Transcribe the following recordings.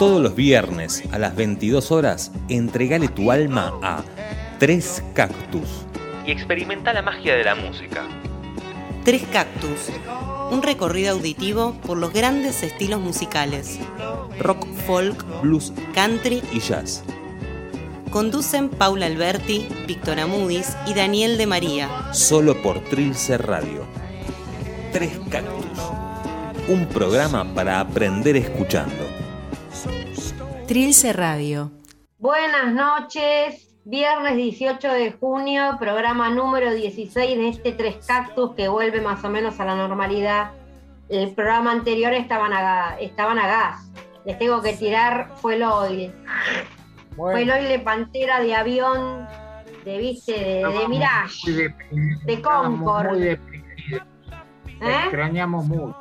Todos los viernes a las 22 horas, entregale tu alma a Tres Cactus y experimenta la magia de la música. Tres Cactus, un recorrido auditivo por los grandes estilos musicales. Rock, folk, Blues country. y jazz. Conducen Paula Alberti, Víctor Amudis y Daniel de María. Solo por Trilce Radio. Tres Cactus. Un programa para aprender escuchando. Trilce Radio. Buenas noches, viernes 18 de junio, programa número 16 de este Tres Cactus que vuelve más o menos a la normalidad. El programa anterior estaban a, ga- estaban a gas. Les tengo que tirar fuel oil. Fuel oil de pantera, de avión, de viste, de, de Mirage. De estábamos Concord. Muy ¿Eh? extrañamos mucho.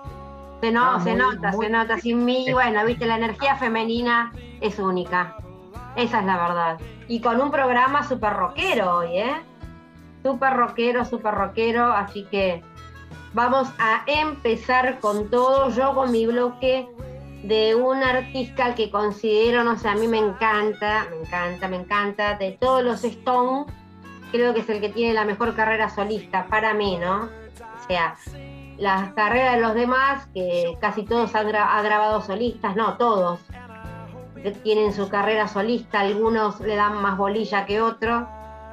Se, no, se muy- nota, muy- se nota. Sin mí, bueno, viste, la energía femenina es única. Esa es la verdad. Y con un programa súper rockero hoy, ¿eh? Súper rockero, súper rockero. Así que vamos a empezar con todo. Yo con mi bloque de un artista que considero, no sé, a mí me encanta, me encanta, me encanta. De todos los Stones, creo que es el que tiene la mejor carrera solista para mí, ¿no? O sea, las carreras de los demás, que casi todos han, gra- ha grabado solistas, no, todos tienen su carrera solista, algunos le dan más bolilla que otros.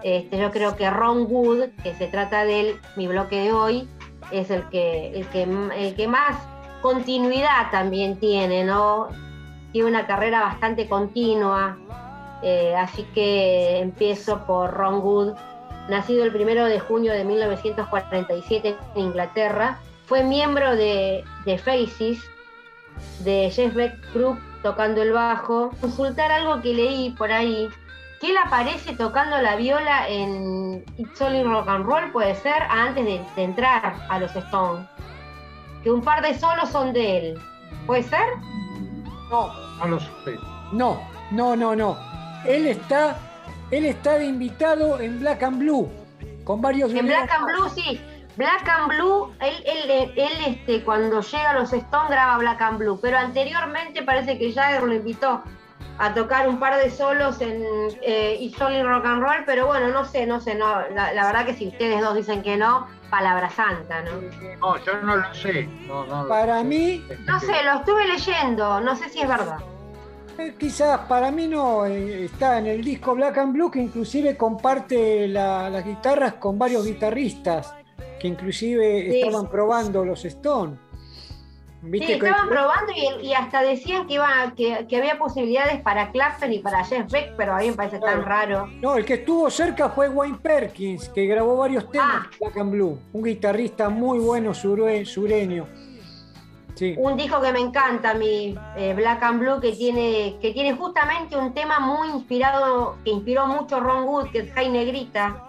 Este, yo creo que Ron Wood, que se trata de él, mi bloque de hoy, es el que, el que, el que más continuidad también tiene, ¿no? Tiene una carrera bastante continua. eh, así que empiezo por Ron Wood, nacido el primero de junio de 1947 en Inglaterra. Fue miembro de, de Faces, de Jeff Beck Group tocando el bajo. Consultar algo que leí por ahí, que él aparece tocando la viola en It's Only Rock and Roll, puede ser, antes de, de entrar a los Stones. Que un par de solos son de él. ¿Puede ser? No, No lo sé. no, no, no, no. Él está, él está de invitado en Black and Blue, con varios En Black and Blue, sí. Black and Blue, él, él, él, este, cuando llega a los Stones graba Black and Blue, pero anteriormente parece que Jagger lo invitó a tocar un par de solos en eh, Only Rock and Roll, pero bueno, no sé, no sé, no, la, la verdad que si ustedes dos dicen que no, palabra santa, ¿no? No, yo no lo sé. No, no lo Para mí, No sé, lo estuve leyendo, no sé si es verdad. Eh, Quizás para mí no, eh, está en el disco Black and Blue que inclusive comparte la- las guitarras con varios guitarristas que inclusive Sí. estaban probando los Stones. Sí, ¿Viste que- estaban probando y, y hasta decían que, iba, que, que había posibilidades para Clapton y para Jeff Beck, pero a mí me parece tan raro. No, el que estuvo cerca fue Wayne Perkins, que grabó varios temas Ah. de Black and Blue. Un guitarrista muy bueno surue- sureño. Sí. un disco que me encanta, mi eh, Black and Blue, que tiene, que tiene justamente un tema muy inspirado, que inspiró mucho Ron Wood, que es Jai Negrita,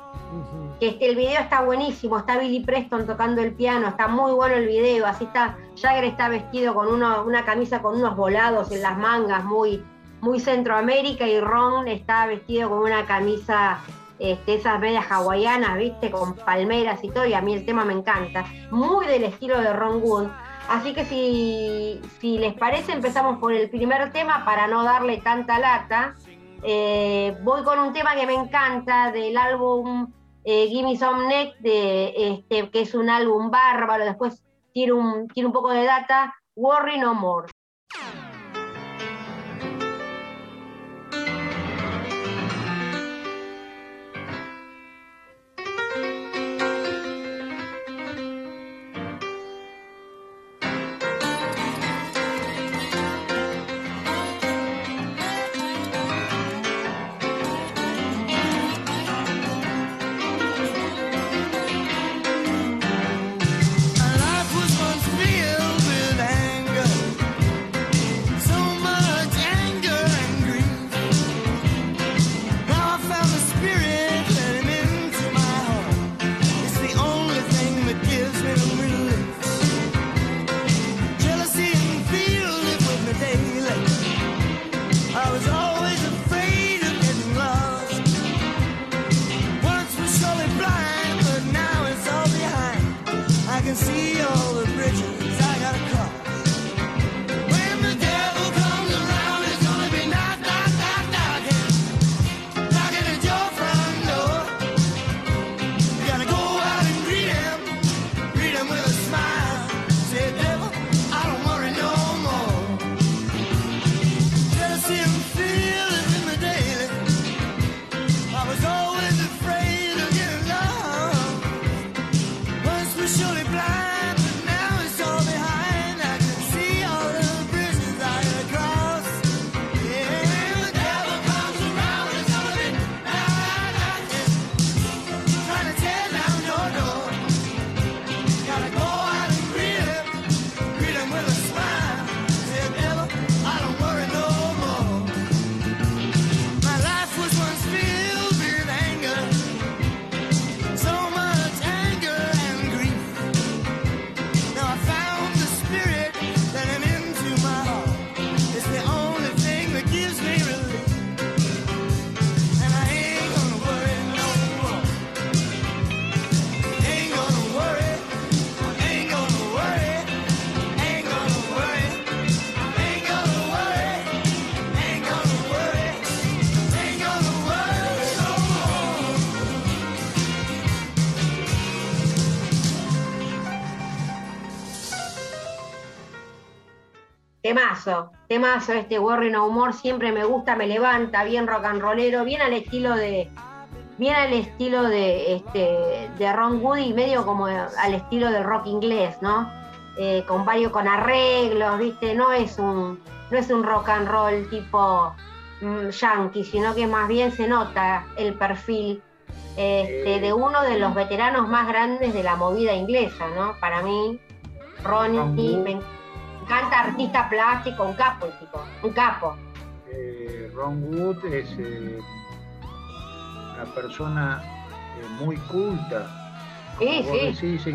Que este, el video está buenísimo, está Billy Preston tocando el piano, está muy bueno el video, así está, Jagger está vestido con una camisa con unos volados en las mangas, muy, muy Centroamérica, y Ron está vestido con una camisa, este, esas medias hawaianas, viste, con palmeras y todo, y a mí el tema me encanta, muy del estilo de Ron Wood. Así que si, si les parece, empezamos por el primer tema para no darle tanta lata. Eh, voy con un tema que me encanta del álbum eh, Gimme Some Neck, de, este, que es un álbum bárbaro. Después tiene un, tiene un poco de data. Worry No More. Temazo, temazo este Worry No More, siempre me gusta, me levanta, bien rock and rollero, bien al estilo de, bien al estilo de, este, de Ron Wood y medio como al estilo del rock inglés, ¿no? Eh, con varios, con arreglos, ¿viste? No es un, no es un rock and roll tipo mm, yankee, sino que más bien se nota el perfil este, de uno de los veteranos más grandes de la movida inglesa, ¿no? Para mí, Ronnie, me encanta artista plástico, un capo, tipo, un capo. Eh, Ron Wood es eh, una persona eh, muy culta. Sí, sí.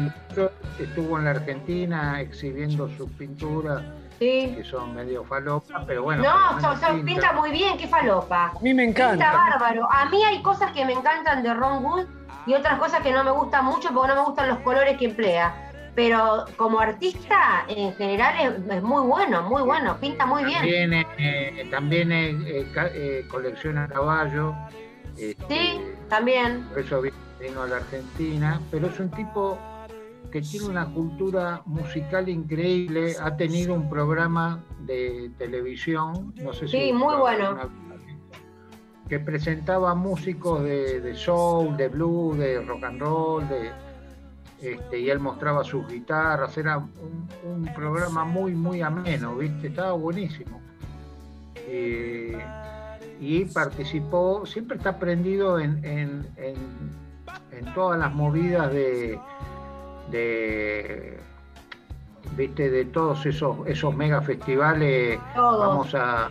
estuvo en la Argentina exhibiendo sus pinturas que son medio falopa, pero bueno. No, pinta muy bien, qué falopa. A mí me encanta. Pinta bárbaro. A mí hay cosas que me encantan de Ron Wood y otras cosas que no me gustan mucho porque no me gustan los colores que emplea. Pero como artista, en general, es, muy bueno, muy bueno, pinta muy bien. También, eh, también eh, eh, colecciona caballos. Este, sí, también. Por eso vino a la Argentina, pero es un tipo que tiene una cultura musical increíble, ha tenido un programa de televisión, no sé si... Sí, muy bueno. que presentaba músicos de, soul, de blues, de rock and roll, de, este, y él mostraba sus guitarras, era un, programa muy, muy ameno, ¿viste? Estaba buenísimo. Eh, y participó, siempre está prendido en, en todas las movidas de, de viste de todos esos esos mega festivales vamos a,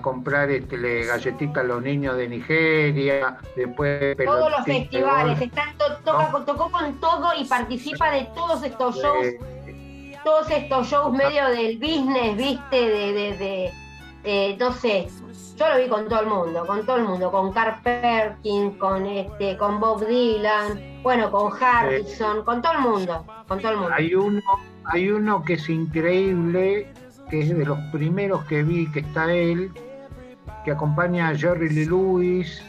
comprar este, galletitas a los niños de Nigeria después todos los festivales están tocó con todo y participa de todos estos shows. Todos estos shows medio del business viste de, de, de no sé. Yo lo vi con todo el mundo, con todo el mundo, con Carl Perkins, con este, con Bob Dylan, bueno, con Harrison, con todo el mundo, con todo el mundo. Hay uno, hay uno que es increíble, que es de los primeros que vi, que está él, que acompaña a Jerry Lee Lewis,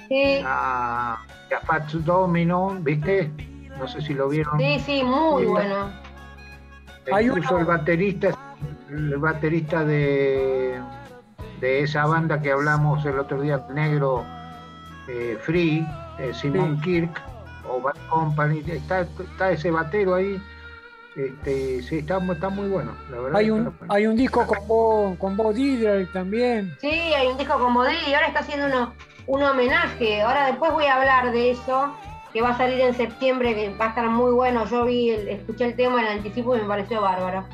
a, a Fats Domino, ¿viste? No sé si lo vieron. Sí, sí, muy bueno. Incluso el baterista, el baterista de de esa banda que hablamos el otro día, Negro eh, Free, eh, Simon Kirk o Bad Company, está, está ese batero ahí. Este, sí, está, está muy bueno, la verdad. Hay un, hay un disco con Bob, con Bob también. Sí, hay un disco con Bob y ahora está haciendo uno, un homenaje. Ahora después voy a hablar de eso, que va a salir en septiembre, que va a estar muy bueno. Yo vi, escuché el tema, el anticipo y me pareció bárbaro.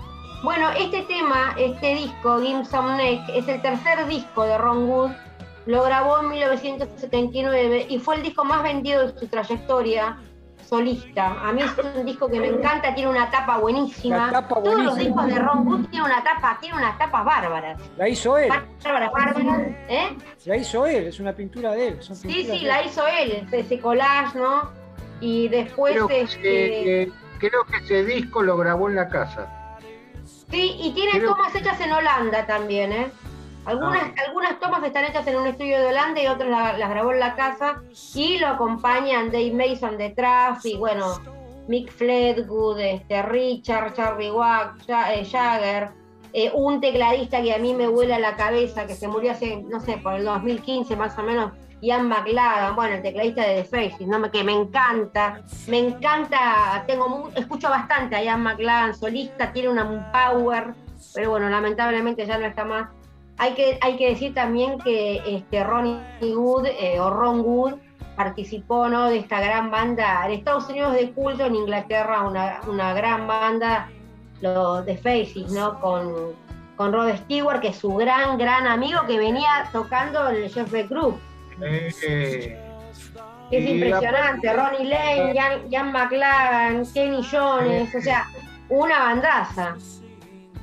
Bueno, este tema, este disco, Gimson Neck, es el tercer disco de Ron Wood. Lo grabó en 1979 y fue el disco más vendido de su trayectoria solista. A mí es un disco que me encanta, tiene una tapa buenísima. Todos los discos de Ron Wood tienen una tapa, tienen unas tapas bárbaras. La hizo él. Bárbaras, bárbaras. ¿eh? La hizo él, es una pintura de él. sí, sí, la hizo él, ese collage, ¿no? Y después. Creo, este... creo que ese disco lo grabó en la casa. Sí, y tiene tomas hechas en Holanda también, ¿eh? Algunas, ah. algunas tomas están hechas en un estudio de Holanda y otras las grabó en la casa y lo acompañan Dave Mason detrás y bueno, Mick Fledgood, este, Richard, Charlie Wack, eh, Jagger, eh, un tecladista que a mí me vuela la cabeza, que se murió hace, no sé, por el 2015 más o menos, Ian McLagan, bueno, el tecladista de The Faces, ¿no? que me encanta, me encanta, tengo escucho bastante a Ian McLagan, solista, tiene una un power, pero bueno, lamentablemente ya no está más. Hay que, hay que decir también que este Ronnie Wood eh, o Ron Wood participó ¿no? de esta gran banda en Estados Unidos de culto, en Inglaterra una, una gran banda, los The Faces, ¿no? Con, con Rod Stewart, que es su gran, gran amigo que venía tocando el Jeff Beck Group. Eh, es impresionante, Ronnie Lane, Jan, McLaren, Kenny Jones, o sea, una bandaza.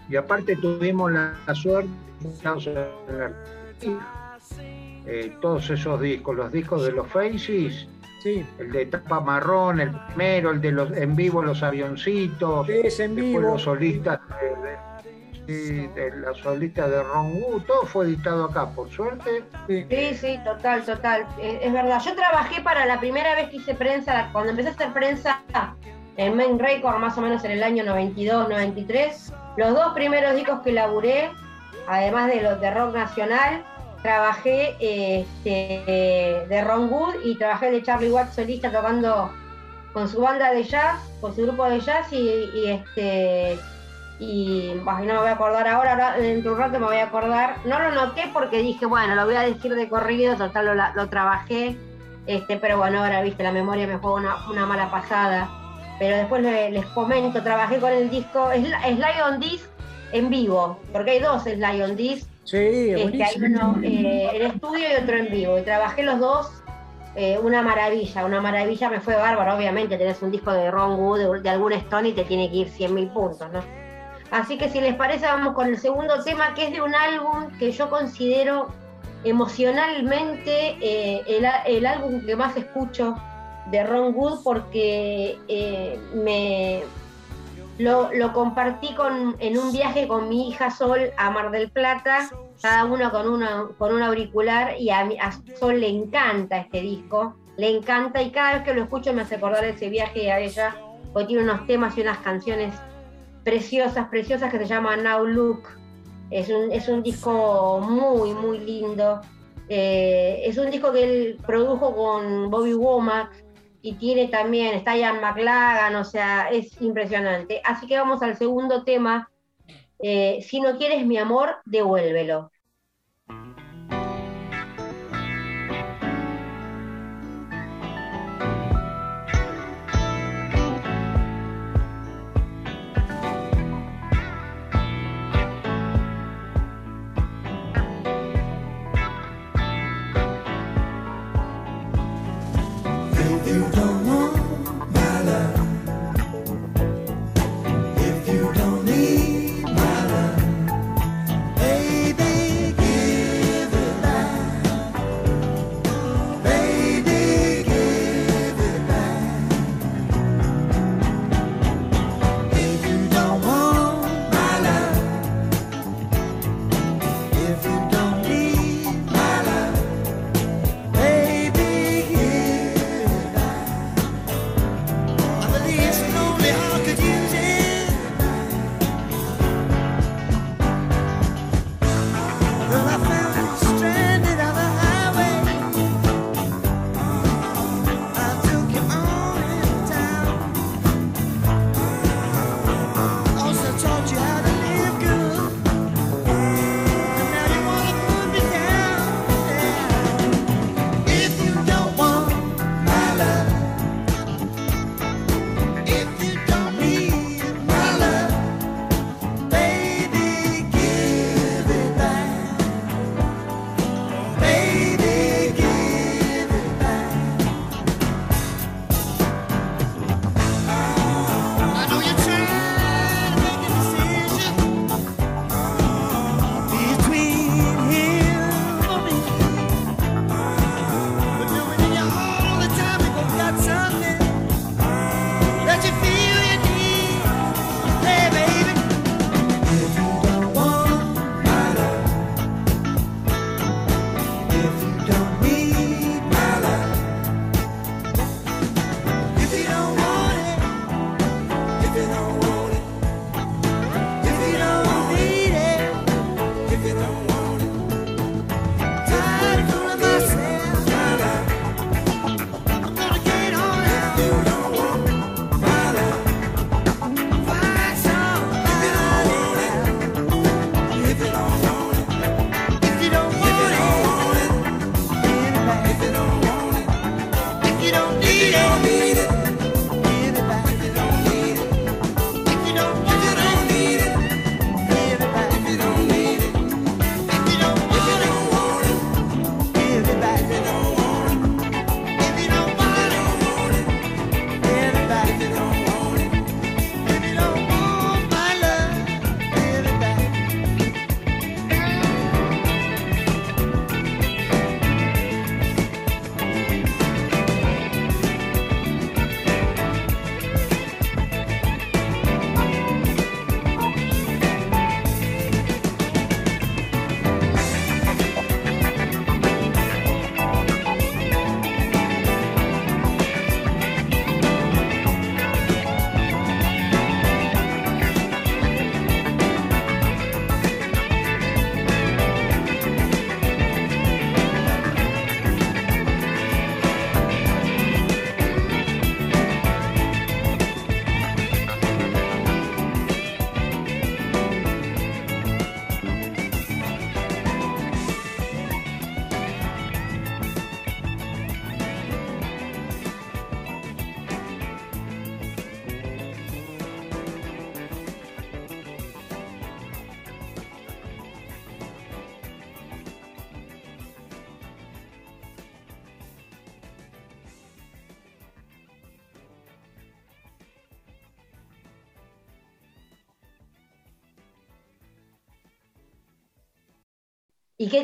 Y aparte tuvimos la, suerte, eh, todos esos discos, los discos de los Faces, sí. el de tapa marrón, el primero, el de los en vivo los avioncitos, sí, en vivo. los solistas de, de la solista de Ron Wu, todo fue editado acá, por suerte. Sí, sí, total, total. Eh, es verdad. Yo trabajé para la primera vez que hice prensa, cuando empecé a hacer prensa en Main Record, más o menos en el año 92, 93. Los dos primeros discos que laburé además de los de rock nacional, trabajé este, de Ron Wood y trabajé de Charlie Watts solista tocando con su banda de jazz, con su grupo de jazz y, este y no me voy a acordar ahora, dentro de un rato me voy a acordar. No lo noté porque dije, bueno, lo voy a decir de corrido, total lo, lo trabajé, este, pero bueno, ahora viste, la memoria me juega una, una mala pasada. Pero después les, comento, trabajé con el disco Slide on Disc en vivo, porque hay dos Slide on Disc. Sí, este, hay uno eh, en estudio y otro en vivo. Y trabajé los dos eh, una maravilla, una maravilla, me fue bárbaro, obviamente tenés un disco de Ron Wood, de, algún Stone y te tiene que ir 100.000 puntos, ¿no? Así que si les parece, vamos con el segundo tema, que es de un álbum que yo considero emocionalmente eh, el, álbum que más escucho de Ron Wood porque eh, me lo, compartí con, en un viaje con mi hija Sol a Mar del Plata cada uno con, una, con un auricular y a, Sol le encanta este disco, le encanta y cada vez que lo escucho me hace acordar ese viaje a ella, porque tiene unos temas y unas canciones preciosas, preciosas que se llaman Now Look. Es un, es un disco muy, muy lindo. Eh, es un disco que él produjo con Bobby Womack y tiene también, está Ian McLagan, o sea, es impresionante. Así que vamos al segundo tema. Eh, si no quieres mi amor, devuélvelo.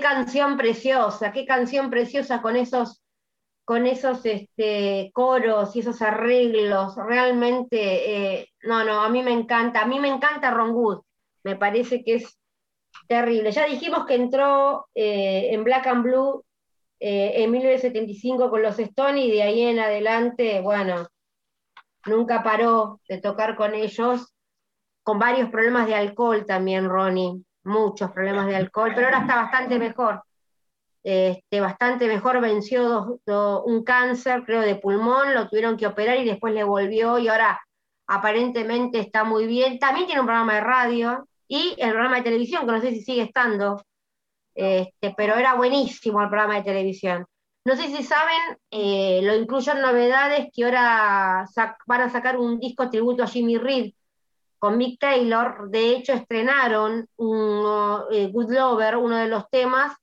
Canción preciosa, qué canción preciosa con esos, con esos este, coros y esos arreglos. Realmente, eh, no, no, a mí me encanta, a mí me encanta Ron Wood. Me parece que es terrible. Ya dijimos que entró eh, en Black and Blue eh, en 1975 con los Stones y de ahí en adelante, bueno, nunca paró de tocar con ellos, con varios problemas de alcohol también, Ronnie, muchos problemas de alcohol, pero ahora está bastante mejor. Este, bastante mejor, venció un cáncer, creo, de pulmón, lo tuvieron que operar y después le volvió y ahora aparentemente está muy bien. También tiene un programa de radio y el programa de televisión, que no sé si sigue estando, este, pero era buenísimo el programa de televisión. No sé si saben, eh, lo incluyo en novedades que ahora van a sacar un disco tributo a Jimmy Reed con Mick Taylor. De hecho, estrenaron un, eh, Good Lover, uno de los temas.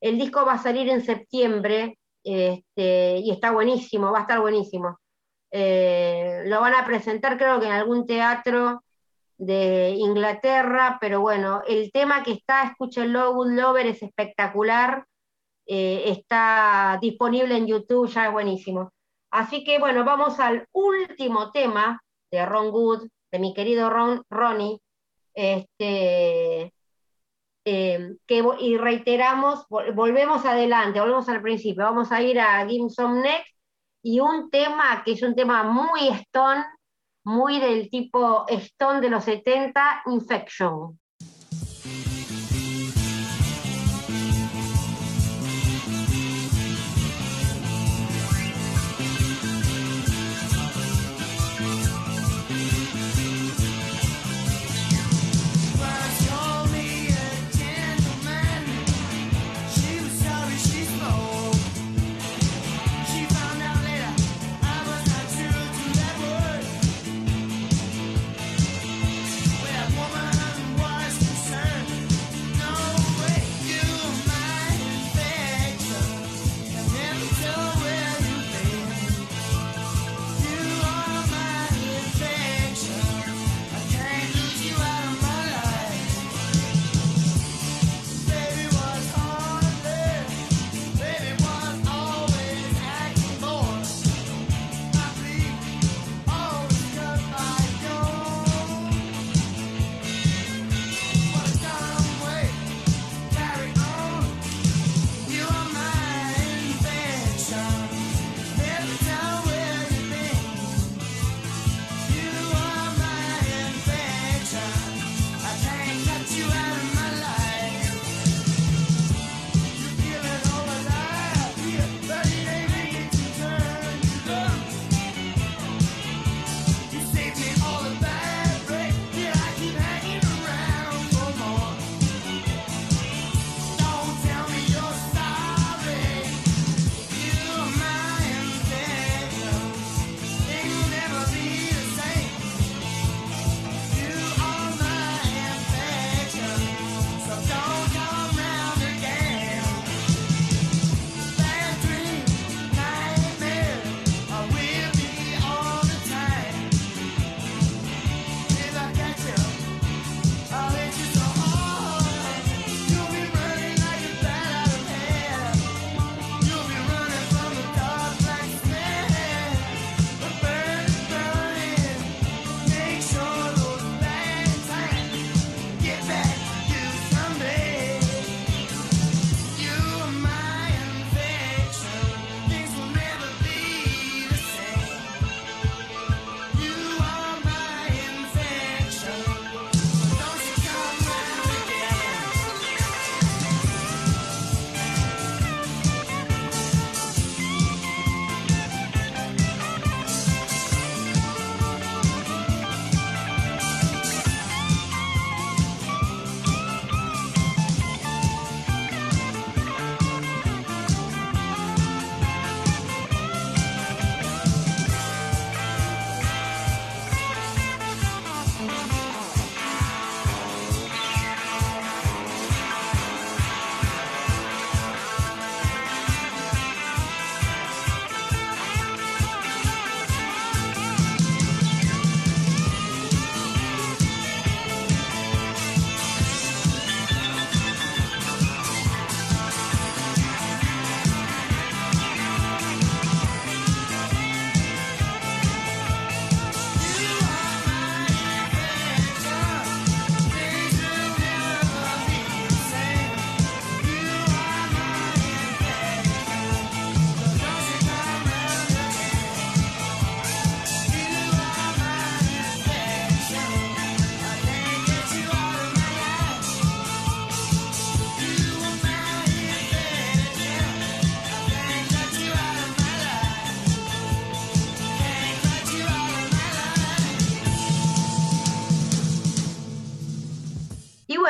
El disco va a salir en septiembre este, y está buenísimo, va a estar buenísimo. Eh, lo van a presentar creo que en algún teatro de Inglaterra, pero bueno, el tema que está, escúchenlo, Good Lover es espectacular, eh, está disponible en YouTube, ya es buenísimo. Así que bueno, vamos al último tema de Ron Good, de mi querido Ron, Ronnie, este, eh, que, y reiteramos, volvemos adelante, volvemos al principio, vamos a ir a Gimson Next y un tema que es un tema muy stone, muy del tipo Stone de los 70, Infection.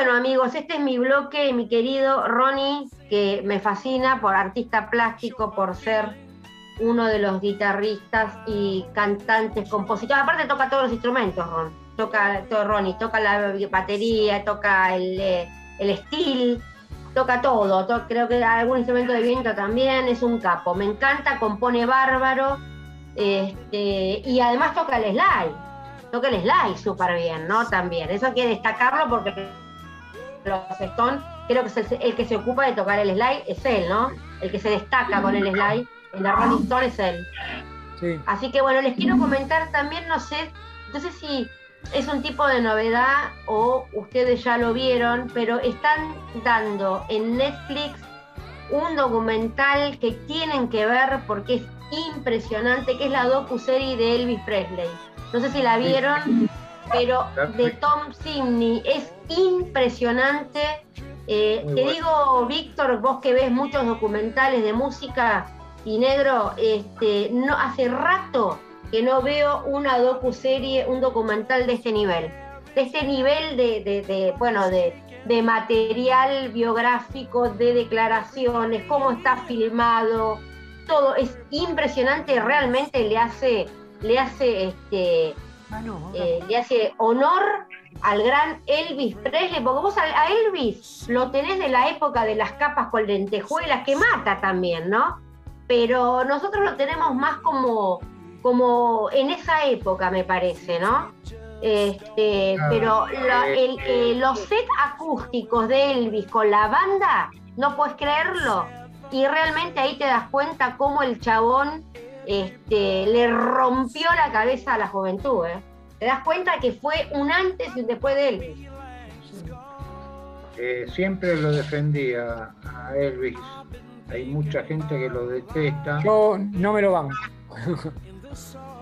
Bueno, amigos, este es mi bloque, mi querido Ronnie, que me fascina por artista plástico, por ser uno de los guitarristas y cantantes, compositores. Aparte toca todos los instrumentos, Ron. Toca todo Ronnie, toca la batería, toca el, eh, el steel, toca todo. creo que algún instrumento de viento también, es un capo. Me encanta, compone bárbaro. Este, y además toca el slide. Toca el slide súper bien, ¿no? También. Eso hay que destacarlo porque los Stone, creo que es el, que se ocupa de tocar el slide, es él, ¿no? El que se destaca con el slide en la Rolling Stone es él. Así que bueno, les quiero comentar también, no sé, no sé si es un tipo de novedad o ustedes ya lo vieron, pero están dando en Netflix un documental que tienen que ver porque es impresionante, que es la docu-serie de Elvis Presley. No sé si la vieron, pero de Tom Simney es impresionante. Eh, te digo, Víctor, vos que ves muchos documentales de música y negro, este, no hace rato que no veo una docu-serie, un documental de este nivel. De este nivel de, bueno, de, material biográfico, de declaraciones, cómo está filmado, todo es impresionante, realmente le hace, le hace, este, eh, le hace honor al gran Elvis Presley, porque vos a, Elvis lo tenés de la época de las capas con lentejuelas, que mata también, ¿no? Pero nosotros lo tenemos más como como en esa época, me parece, ¿no? Este, pero eh, los sets acústicos de Elvis con la banda, no puedes creerlo. Y realmente ahí te das cuenta cómo el chabón este, le rompió la cabeza a la juventud. ¿eh? Te das cuenta que fue un antes y un después de Elvis. Eh, siempre lo defendía a Elvis. Hay mucha gente que lo detesta. Yo no me lo van.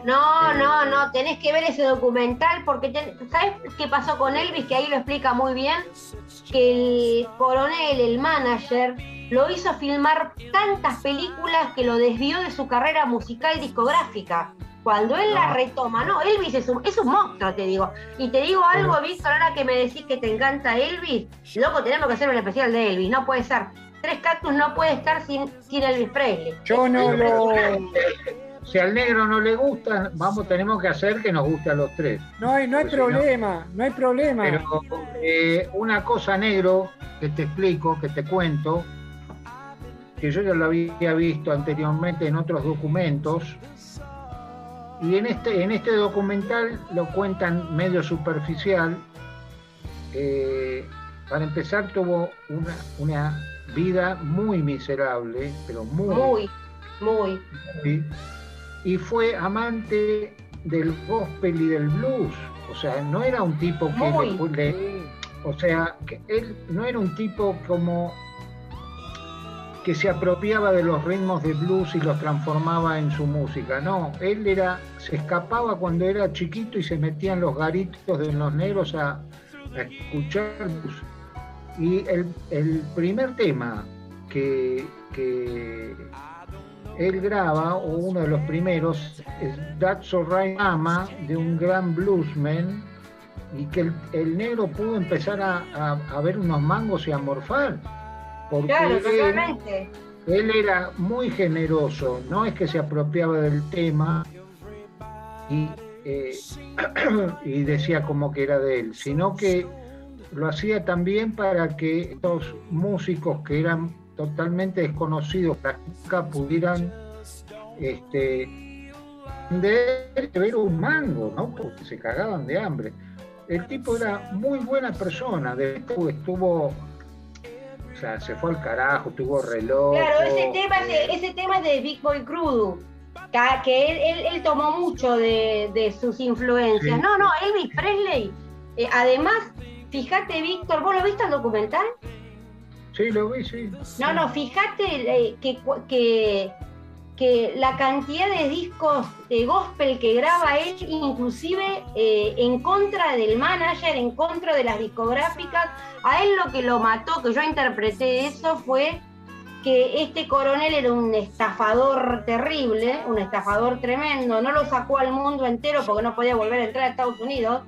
No, no, no, tenés que ver ese documental porque, ¿sabes qué pasó con Elvis? Que ahí lo explica muy bien, que el coronel, el manager, lo hizo filmar tantas películas que lo desvió de su carrera musical discográfica. Cuando él la retoma, no, Elvis es un, es un monstruo, te digo. Y te digo algo, Víctor, ahora que me decís que te encanta Elvis, loco, tenemos que hacer un especial de Elvis, no puede ser. Tres Cactus no puede estar sin, sin Elvis Presley. Yo no lo si al negro no le gusta, vamos, tenemos que hacer que nos guste a los tres. No hay, no hay problema, no, hay problema. Pero eh, una cosa negro que te explico, que te cuento, que yo ya lo había visto anteriormente en otros documentos, y en este, en este documental lo cuentan medio superficial. Eh, para empezar, tuvo una, una vida muy miserable, pero muy, muy, muy y fue amante del gospel y del blues. O sea, no era un tipo que le, o sea, que él no era un tipo como que se apropiaba de los ritmos de blues y los transformaba en su música. No, él era, se escapaba cuando era chiquito y se metía en los garitos de los negros a, escuchar blues. Y el, el primer tema que, que él graba, o uno de los primeros, es That's Alright Mama, de un gran bluesman, y que el, negro pudo empezar a, ver unos mangos y a morfar. Porque él, él, era muy generoso, no es que se apropiaba del tema y, eh, y decía como que era de él, sino que lo hacía también para que estos músicos que eran totalmente desconocidos nunca pudieran este, de ver un mango, ¿no? Porque se cagaban de hambre. El tipo era muy buena persona, después estuvo, o sea, se fue al carajo, tuvo reloj. Claro, ese tema, es de, ese tema de Big Boy Crudo, que él, tomó mucho de, sus influencias. No, no, Elvis Presley, eh, además, fíjate, Víctor, ¿vos lo viste el documental? Sí, lo vi, sí. No, no, fíjate eh, que, que, que, la cantidad de discos de gospel que graba él, inclusive eh, en contra del manager, en contra de las discográficas, a él lo que lo mató, que yo interpreté eso, fue que este coronel era un estafador terrible, un estafador tremendo, no lo sacó al mundo entero porque no podía volver a entrar a Estados Unidos,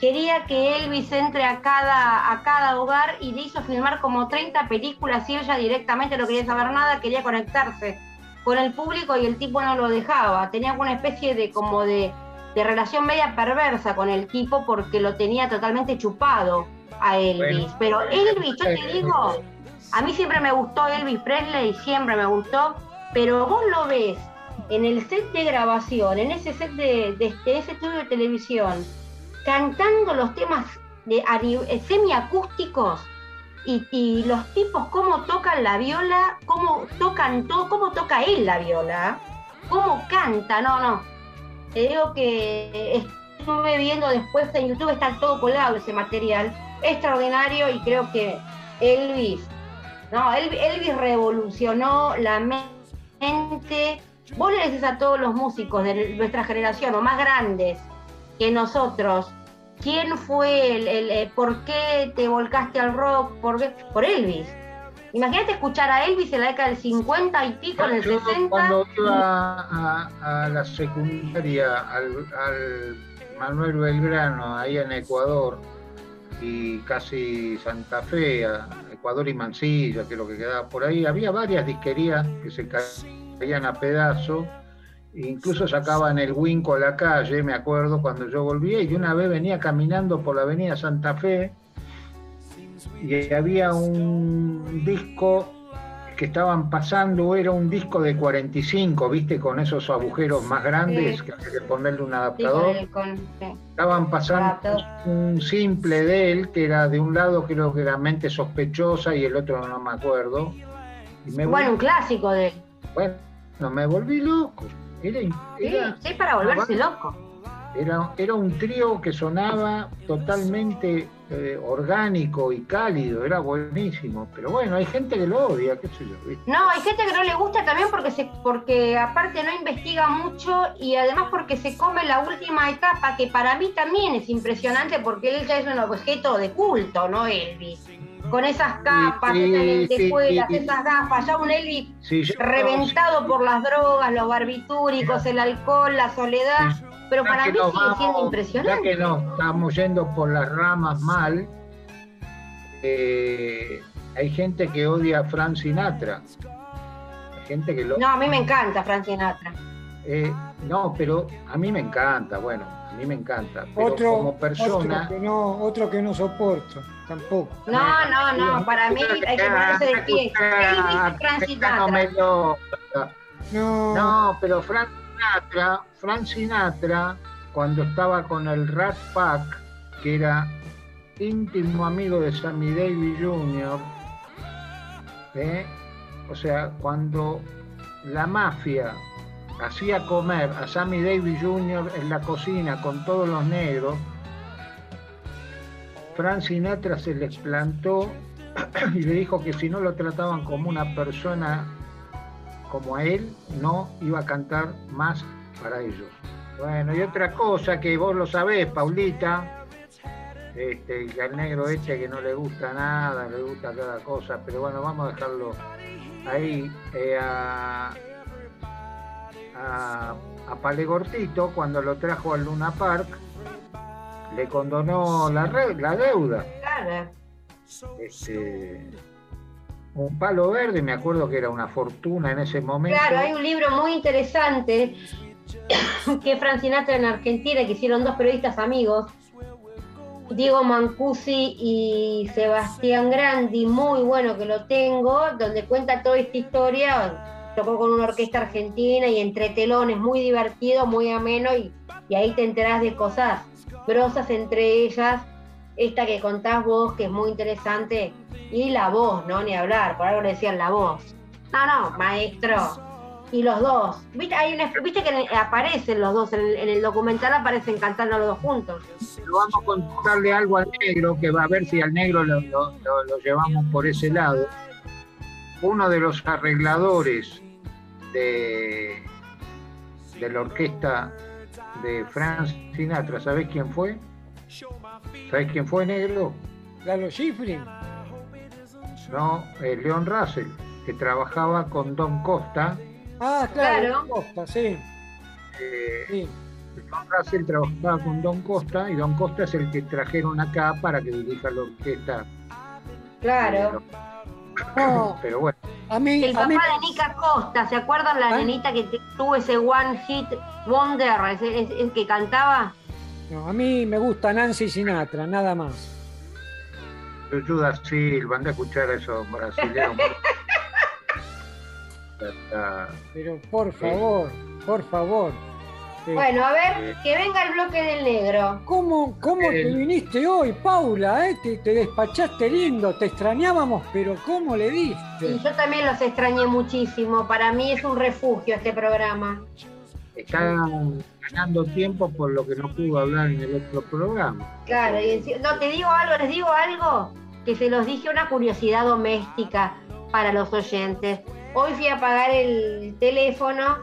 quería que Elvis entre a cada, a cada hogar y le hizo filmar como 30 películas y ella directamente no quería saber nada, quería conectarse con el público y el tipo no lo dejaba. Tenía una especie de como de, de relación media perversa con el tipo porque lo tenía totalmente chupado a Elvis. Pero Elvis, yo te digo, a mí siempre me gustó Elvis Presley, siempre me gustó, pero vos lo ves en el set de grabación, en ese set de, de, ese estudio de televisión, cantando los temas de, eh, semiacústicos y, los tipos cómo tocan la viola, cómo tocan todo, cómo toca él la viola, cómo canta, no, no. Te digo que estuve viendo después en YouTube, está todo colgado ese material, extraordinario y creo que Elvis, no, Elvis revolucionó la mente. Vos le decís a todos los músicos de nuestra generación o más grandes que nosotros, ¿quién fue el, eh, por qué te volcaste al rock? ¿Por, por Elvis. Imagínate escuchar a Elvis en la década del 50 y pico, en el 60. Cuando iba a, la secundaria, al, al, Manuel Belgrano, ahí en Ecuador, y casi Santa Fe, Ecuador y Mansilla, que es lo que quedaba por ahí, había varias disquerías que se caían a pedazos incluso sacaban el Winco a la calle, me acuerdo, cuando yo volvía, y una vez venía caminando por la avenida Santa Fe y había un disco que estaban pasando, era un disco de 45, viste, con esos agujeros más grandes, que había que ponerle un adaptador. Estaban pasando un simple de él, que era de un lado creo que era mente sospechosa y el otro no me acuerdo. bueno, un clásico de él. Bueno, me volví loco. Era, sí, para volverse loco. Era, era un trío que sonaba totalmente eh, orgánico y cálido, era buenísimo. Pero bueno, hay gente que lo odia, qué sé yo. No, hay gente que no le gusta también porque, se, porque aparte no investiga mucho y además porque se come la última etapa, que para mí también es impresionante porque él ya es un objeto de culto, ¿no, Elvis? Con esas capas, sí, esas gafas, ya un Elvis reventado por las drogas, los barbitúricos, el alcohol, la soledad, pero para mí sigue siendo impresionante. Ya que no estamos yendo por las ramas mal, eh, hay gente que odia a Frank Sinatra. Hay gente que lo... No, a mí me encanta Frank Sinatra. Eh, no, pero a mí me encanta, bueno, a mí me encanta. Pero otro, como persona. Otro que, no, otro que no soporto, tampoco. No, no, no, para mí hay que ponerse de pie. No, no, pero Frank Sinatra, Frank Sinatra, cuando estaba con el Rat Pack, que era íntimo amigo de Sammy Davis Jr., ¿eh? o sea, cuando la mafia hacía comer a Sammy Davis Jr. en la cocina con todos los negros, Frank Sinatra se les plantó y le dijo que si no lo trataban como una persona como a él, no iba a cantar más para ellos. Bueno, y otra cosa que vos lo sabés, Paulita, este, que al negro este que no le gusta nada, le gusta cada cosa, pero bueno, vamos a dejarlo ahí. Eh, a, a, a Palegortito, cuando lo trajo al Luna Park, le condonó la, la deuda. Este, un palo verde, me acuerdo que era una fortuna en ese momento. Claro, hay un libro muy interesante que Fran Sinatra en Argentina, que hicieron dos periodistas amigos, Diego Mancusi y Sebastián Grandi, muy bueno que lo tengo, donde cuenta toda esta historia tocó con una orquesta argentina y entre telones, muy divertido, muy ameno y, ahí te enterás de cosas grosas, entre ellas esta que contás vos, que es muy interesante, y la voz, ¿no? Ni hablar, por algo le decían la voz. No, no, maestro. Y los dos. ¿Viste, Hay una, ¿viste que aparecen los dos? En el, documental aparecen cantando los dos juntos. vamos a contarle algo al negro, que va a ver si al negro lo, lo llevamos por ese lado. Uno de los arregladores de, de la orquesta de Frank Sinatra. ¿Sabés quién fue? ¿Sabés quién fue, negro? Lalo Schifrin. No, León Russell, que trabajaba con Don Costa. Ah, claro, Don Costa, sí. Eh, Don Russell trabajaba con Don Costa y Don Costa es el que trajeron acá para que dirija la orquesta. Claro. Pero bueno. el papá de Nica Costa, ¿se acuerdan la ¿Ah? nenita que tuvo ese One Hit Wonder, el que cantaba? No, a mí me gusta Nancy Sinatra, nada más. Judas Silva, anda a escuchar a esos brasileños. Pero por favor, por favor. Bueno, a ver, que venga el bloque del negro. ¿Cómo, cómo te viniste hoy, Paula? Eh? Te, despachaste lindo, te extrañábamos, pero ¿cómo le diste? yo también los extrañé muchísimo. Para mí es un refugio este programa. Está ganando tiempo por lo que no pudo hablar en el otro programa. Claro, no, te digo algo, les digo algo que se los dije una curiosidad doméstica para los oyentes. Hoy fui a pagar el teléfono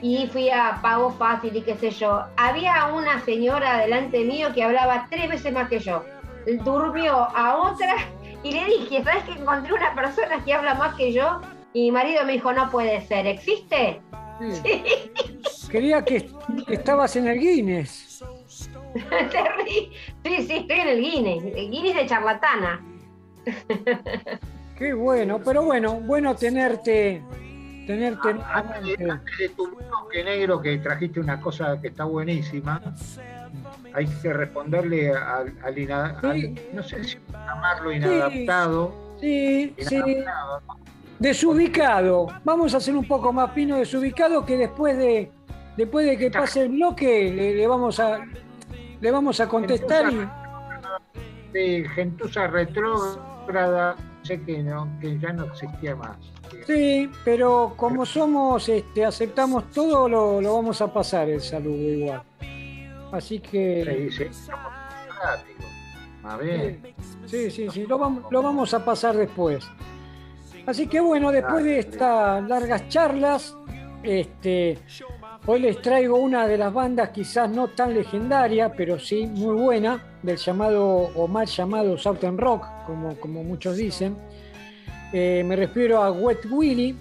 y fui a pago fácil y qué sé yo. Había una señora delante mío que hablaba tres veces más que yo. Durmió a otra y le dije, ¿sabes que encontré una persona que habla más que yo? Y mi marido me dijo, no puede ser, ¿existe? Sí. Quería que, estabas en el Guinness. sí, sí, estoy en el Guinness. El Guinness de charlatana. Qué bueno, pero bueno, bueno tenerte. tenerte antes, de, tu bloque negro que trajiste una cosa que está buenísima, hay que responderle al, no sé si llamarlo inadaptado. Sí, sí. Desubicado. Vamos a hacer un poco más pino desubicado que después de después de que pase el bloque le, vamos a le vamos a contestar y gentuza retrógrada sé que, no, que ya no existía más. Sí, pero como somos, este, aceptamos todo, lo, vamos a pasar el saludo igual. Así que. Sí, sí, A ver. Sí, sí, sí, lo vamos, lo vamos a pasar después. Así que bueno, después de estas largas charlas, este, hoy les traigo una de las bandas quizás no tan legendaria, pero sí muy buena, del llamado o mal llamado Southern Rock, como, muchos dicen. Eh, me refiero a Wet Willie,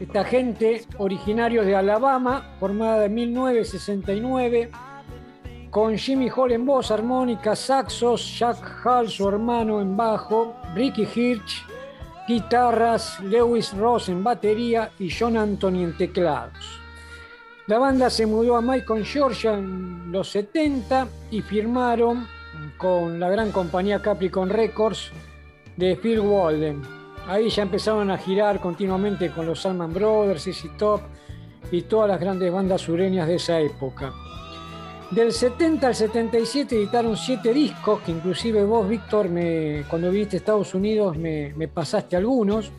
esta gente originario de Alabama, formada en 1969, con Jimmy Hall en voz, armónica, saxos, Jack Hall, su hermano, en bajo, Ricky Hirsch, guitarras, Lewis Ross en batería y John Anthony en teclados. La banda se mudó a Macon, Georgia en los 70 y firmaron con la gran compañía Capricorn Records de Phil Walden. Ahí ya empezaron a girar continuamente con los Salman Brothers, Easy Top y todas las grandes bandas sureñas de esa época. Del 70 al 77 editaron siete discos, que inclusive vos, Víctor, cuando viniste a Estados Unidos me pasaste algunos,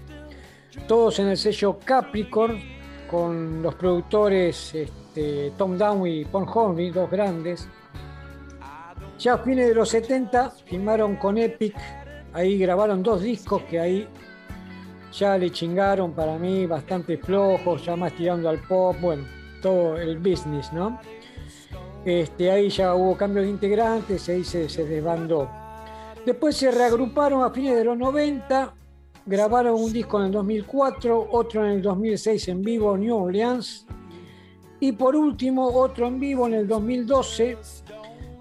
todos en el sello Capricorn, con los productores este, Tom Down y Paul Hornby, dos grandes. Ya a fines de los 70 firmaron con Epic, ahí grabaron dos discos que ahí ya le chingaron para mí bastante flojos, ya más tirando al pop, bueno, todo el business, ¿no? Este, ahí ya hubo cambios de integrantes, ahí se, se desbandó. Después se reagruparon a fines de los 90 Grabaron un disco en el 2004, otro en el 2006 en vivo New Orleans y por último otro en vivo en el 2012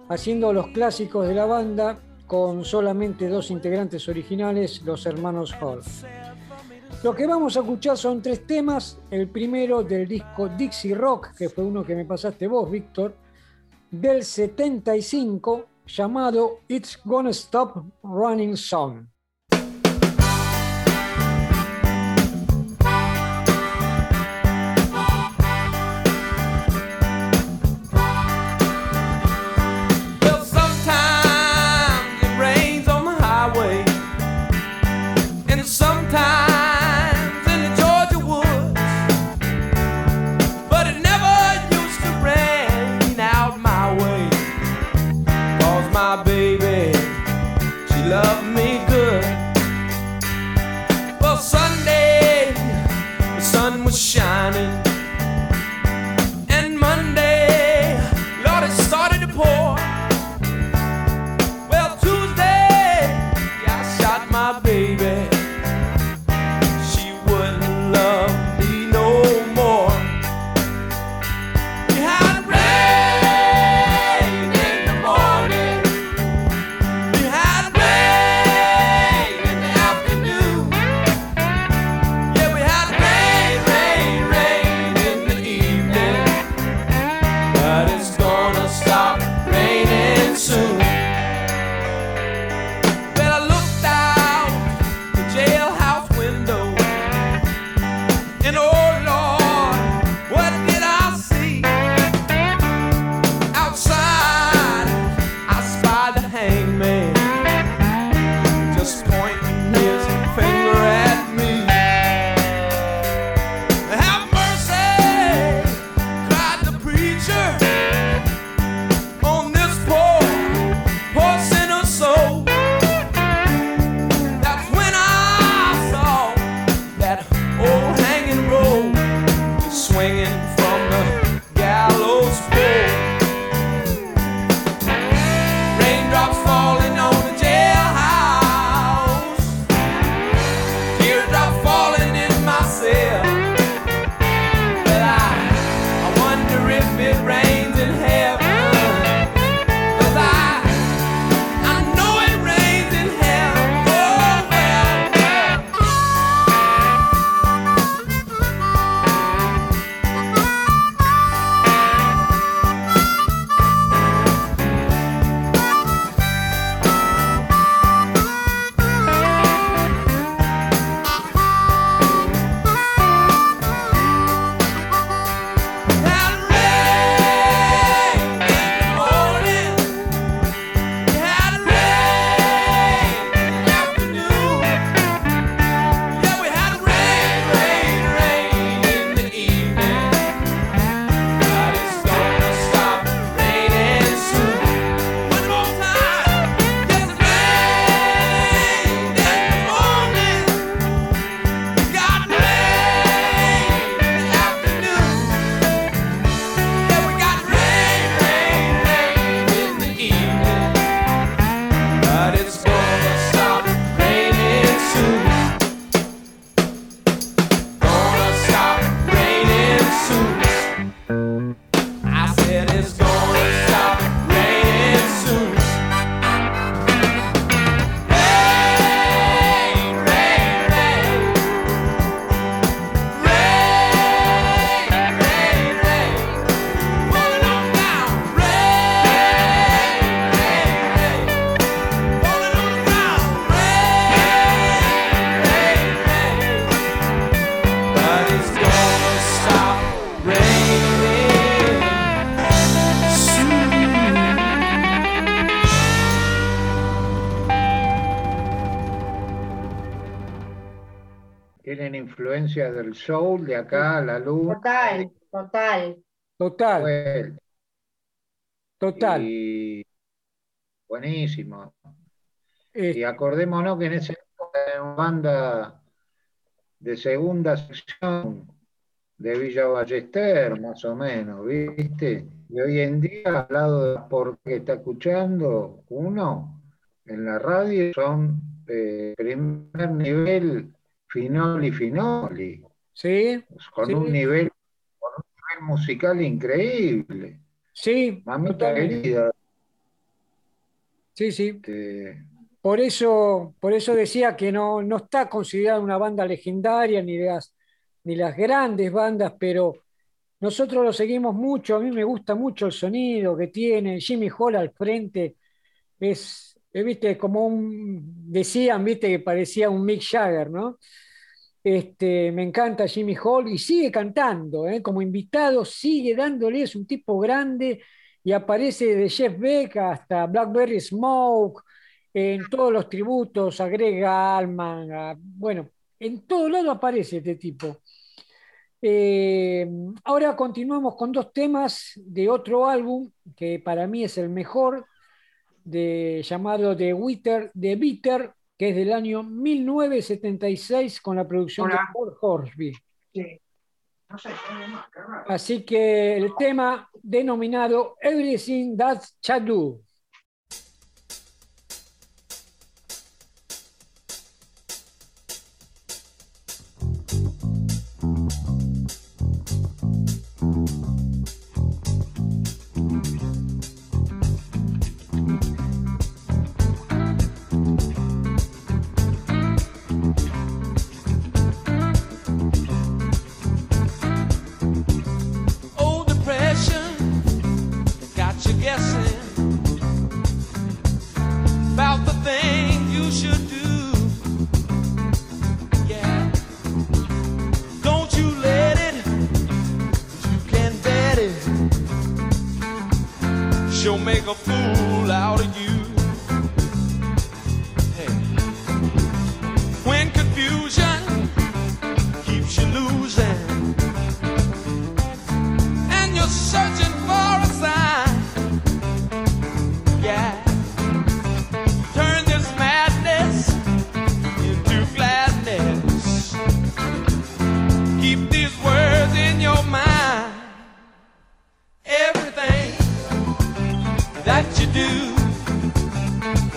haciendo los clásicos de la banda con solamente dos integrantes originales, los hermanos Hall. Lo que vamos a escuchar son tres temas. El primero del disco Dixie Rock, que fue uno que me pasaste vos, Víctor, del 75, llamado It's Gonna Stop Running Song. Soul, de acá, la luz. Total, total. Total. Total. Y buenísimo. Y acordémonos que en ese una banda de segunda sección de Villa Ballester, más o menos, ¿viste? Y hoy en día, al lado de porque está escuchando uno en la radio, son de primer nivel Finoli Finoli. Sí. Con, Un nivel, con un nivel musical increíble. Sí. Mamita querida. Sí, sí. Por eso, por eso decía que no, no está considerada una banda legendaria ni las, ni las grandes bandas, pero nosotros lo seguimos mucho. A mí me gusta mucho el sonido que tiene. Jimmy Hall al frente es, viste, como un, decían, viste, que parecía un Mick Jagger, ¿no? Este, me encanta Jimmy Hall y sigue cantando, ¿eh? como invitado, sigue dándole, es un tipo grande y aparece de Jeff Beck hasta Blackberry Smoke, en todos los tributos, agrega Alman, bueno, en todo lado aparece este tipo. Eh, ahora continuamos con dos temas de otro álbum que para mí es el mejor, llamado The Witter, The Bitter, que es del año 1976 con la producción de Paul Horsby. Así que el tema denominado Everything That's Chadu. that you do.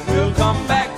We'll come back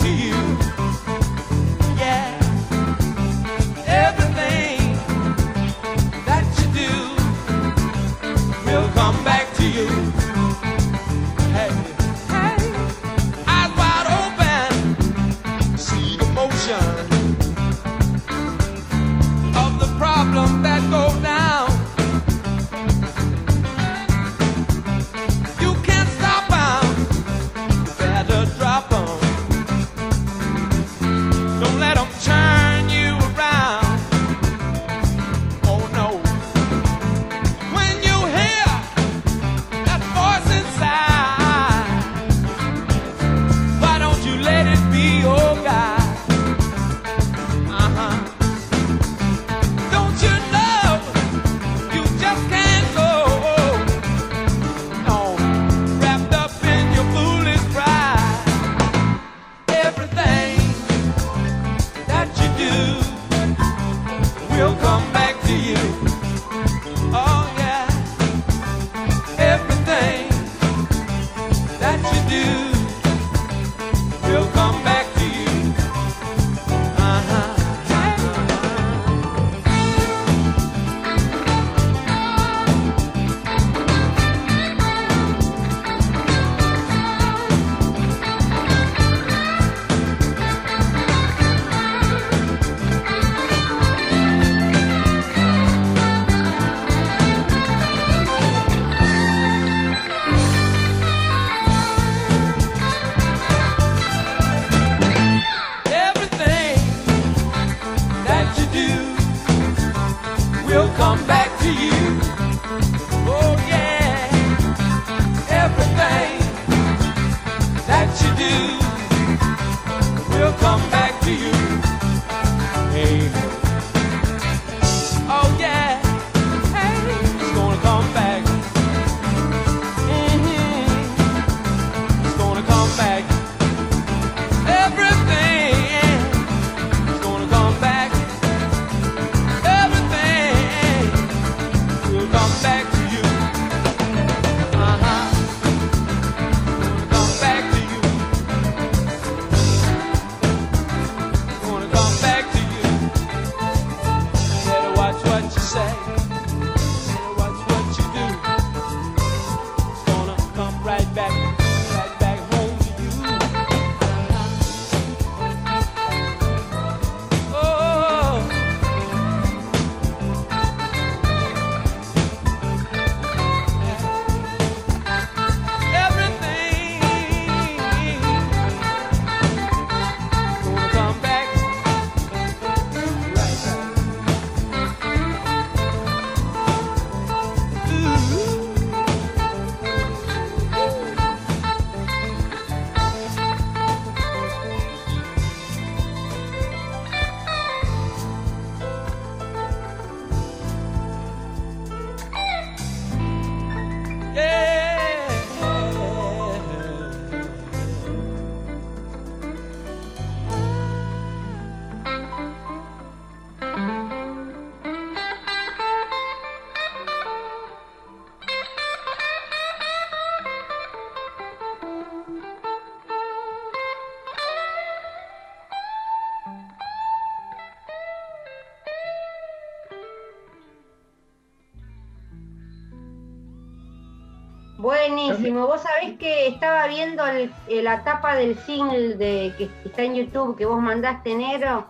Vos sabés que estaba viendo la tapa del single de, que está en YouTube que vos mandaste enero.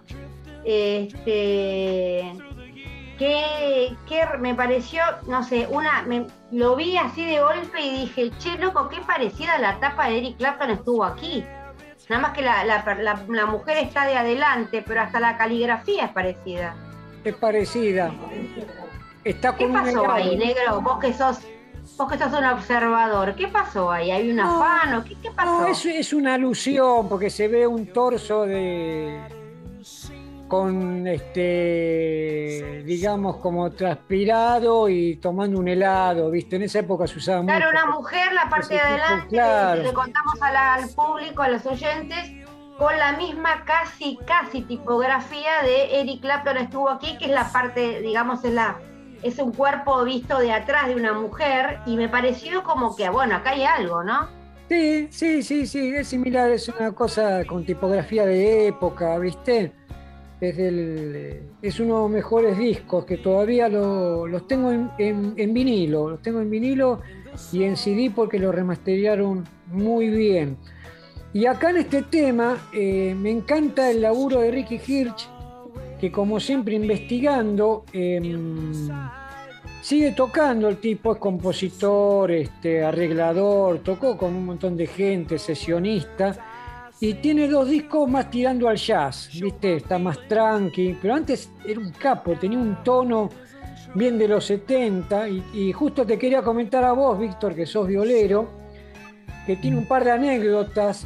Este, que, me pareció, no sé, una, lo vi así de golpe y dije, che, loco, qué parecida la tapa de Eric Clapton estuvo aquí. Nada más que la, la mujer está de adelante, pero hasta la caligrafía es parecida. Es parecida. Está ¿Qué pasó ahí, negro? Vos que sos Vos que sos un observador, ¿qué pasó ahí? ¿Hay un afano? ¿Qué, ¿Qué, pasó? No, es, es una alusión, porque se ve un torso de. con este. digamos, como transpirado y tomando un helado, ¿viste? En esa época se usaba mucho. Claro, una mujer, la parte de adelante, le contamos al público, a los oyentes, con la misma casi, casi tipografía de Eric Clapton estuvo aquí, que es la parte, digamos, es la es un cuerpo visto de atrás de una mujer y me pareció como que, bueno, acá hay algo, ¿no? Sí, sí, sí, sí, es similar, es una cosa con tipografía de época, ¿viste? Es, es uno de los mejores discos que todavía los tengo en, vinilo, los tengo en vinilo y en CD porque lo remasterizaron muy bien. Y acá en este tema eh, me encanta el laburo de Ricky Hirsch, que como siempre investigando, em, sigue tocando el tipo, es compositor, este, arreglador, tocó con un montón de gente, sesionista, y tiene dos discos más tirando al jazz, ¿viste? Está más tranqui, pero antes era un capo, tenía un tono bien de los 70, y, y justo te quería comentar a vos, Víctor, que sos violero, que tiene un par de anécdotas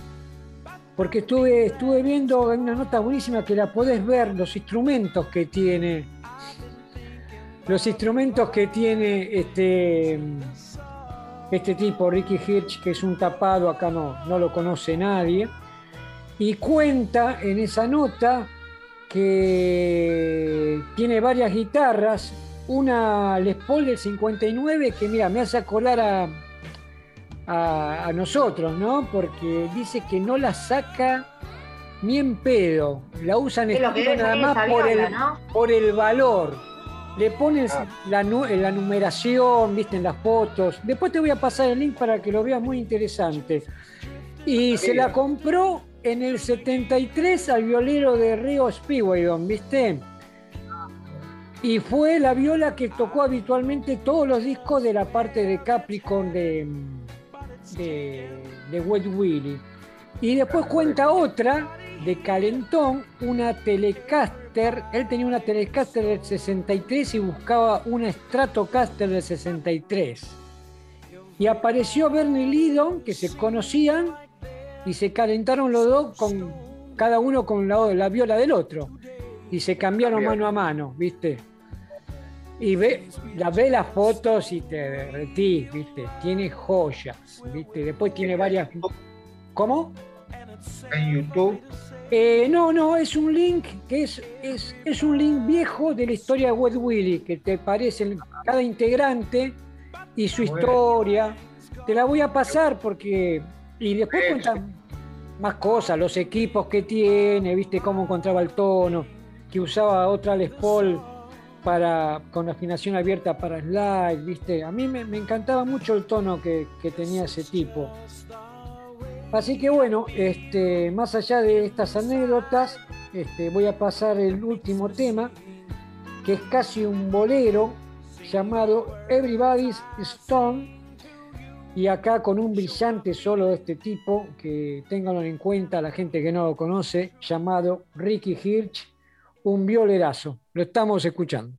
porque estuve, estuve viendo una nota buenísima que la podés ver, los instrumentos que tiene. Los instrumentos que tiene este, este tipo, Ricky Hirsch, que es un tapado, acá no, no lo conoce nadie, y cuenta en esa nota que tiene varias guitarras, una Les Paul del 59 que mira, me hace acordar a, a, nosotros, ¿no? Porque dice que no la saca ni en pedo, la usan nada más por, el, por el valor le pones ah. la, la, numeración, viste, en las fotos. Después te voy a pasar el link para que lo veas muy interesante. Y se la compró en el 73 al violero de Río Speedwagon, ¿viste? Y fue la viola que tocó habitualmente todos los discos de la parte de Capricorn de, de, de Wet Willy. Y después cuenta otra de Calentón, una Telecaster. Él tenía una Telecaster del 63 y buscaba una Stratocaster del 63. Y apareció Bernie Lidon, que se conocían, y se calentaron los dos con cada uno con la, la viola del otro. Y se cambiaron mano a mano, ¿viste? Y ve, la ve las fotos y te derretís, ¿viste? Tiene joyas, ¿viste? Después tiene varias. ¿Cómo? En YouTube. Eh, no, no, es un link que es, es, un link viejo de la historia de Wet Willy, que te parece cada integrante y su historia. Te la voy a pasar porque. Y después cuentan más cosas, los equipos que tiene, viste cómo encontraba el tono, que usaba otra Les Paul para, con afinación abierta para slide, viste. A mí me, encantaba mucho el tono que, tenía ese tipo. Así que bueno, este, más allá de estas anécdotas, este, voy a pasar el último tema, que es casi un bolero llamado Everybody's Stone, y acá con un brillante solo de este tipo, que tenganlo en cuenta la gente que no lo conoce, llamado Ricky Hirsch, un violerazo. Lo estamos escuchando.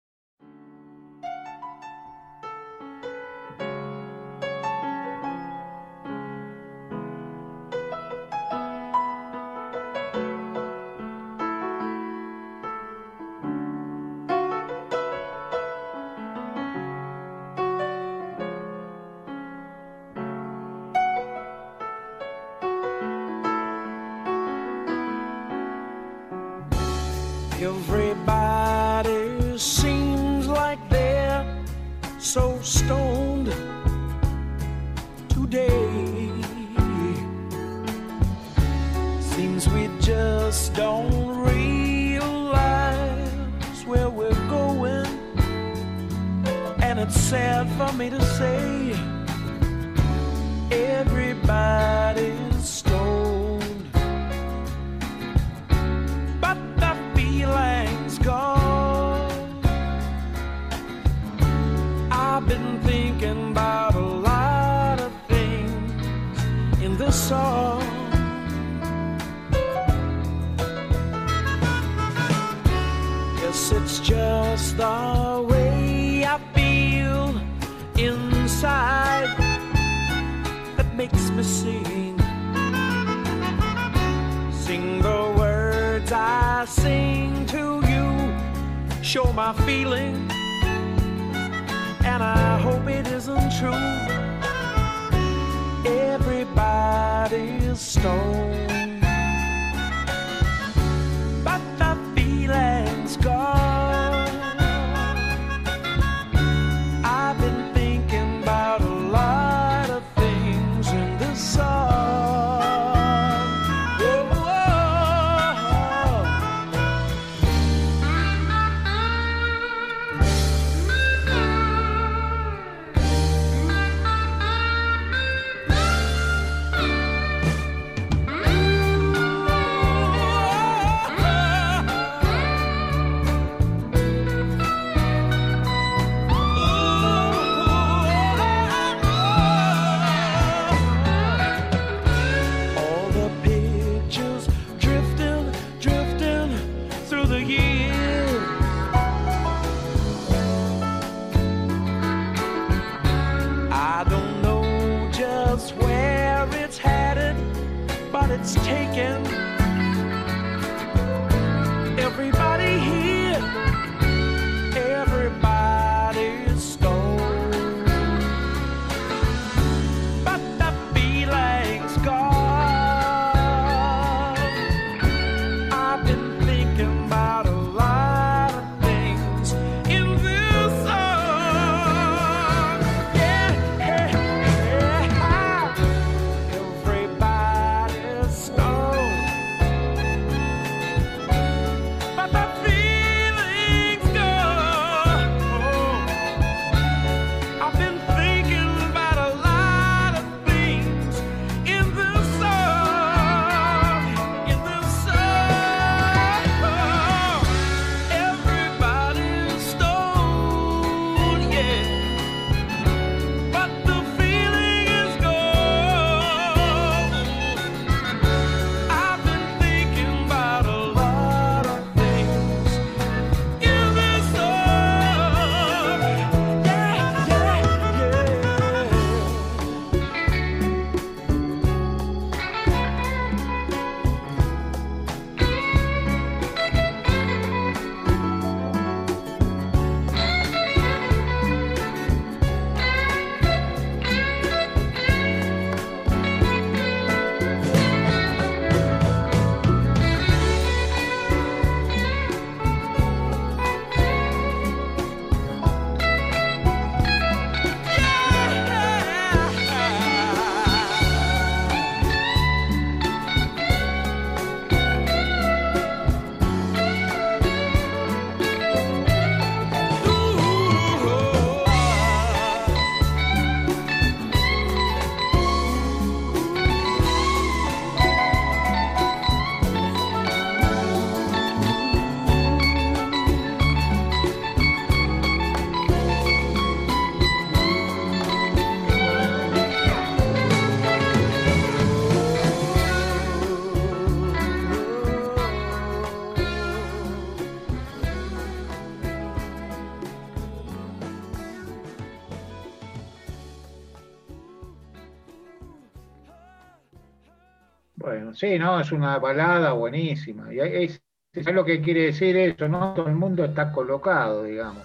Sí, no, es una balada buenísima. Y es, es lo que quiere decir eso, ¿no? Todo el mundo está colocado, digamos.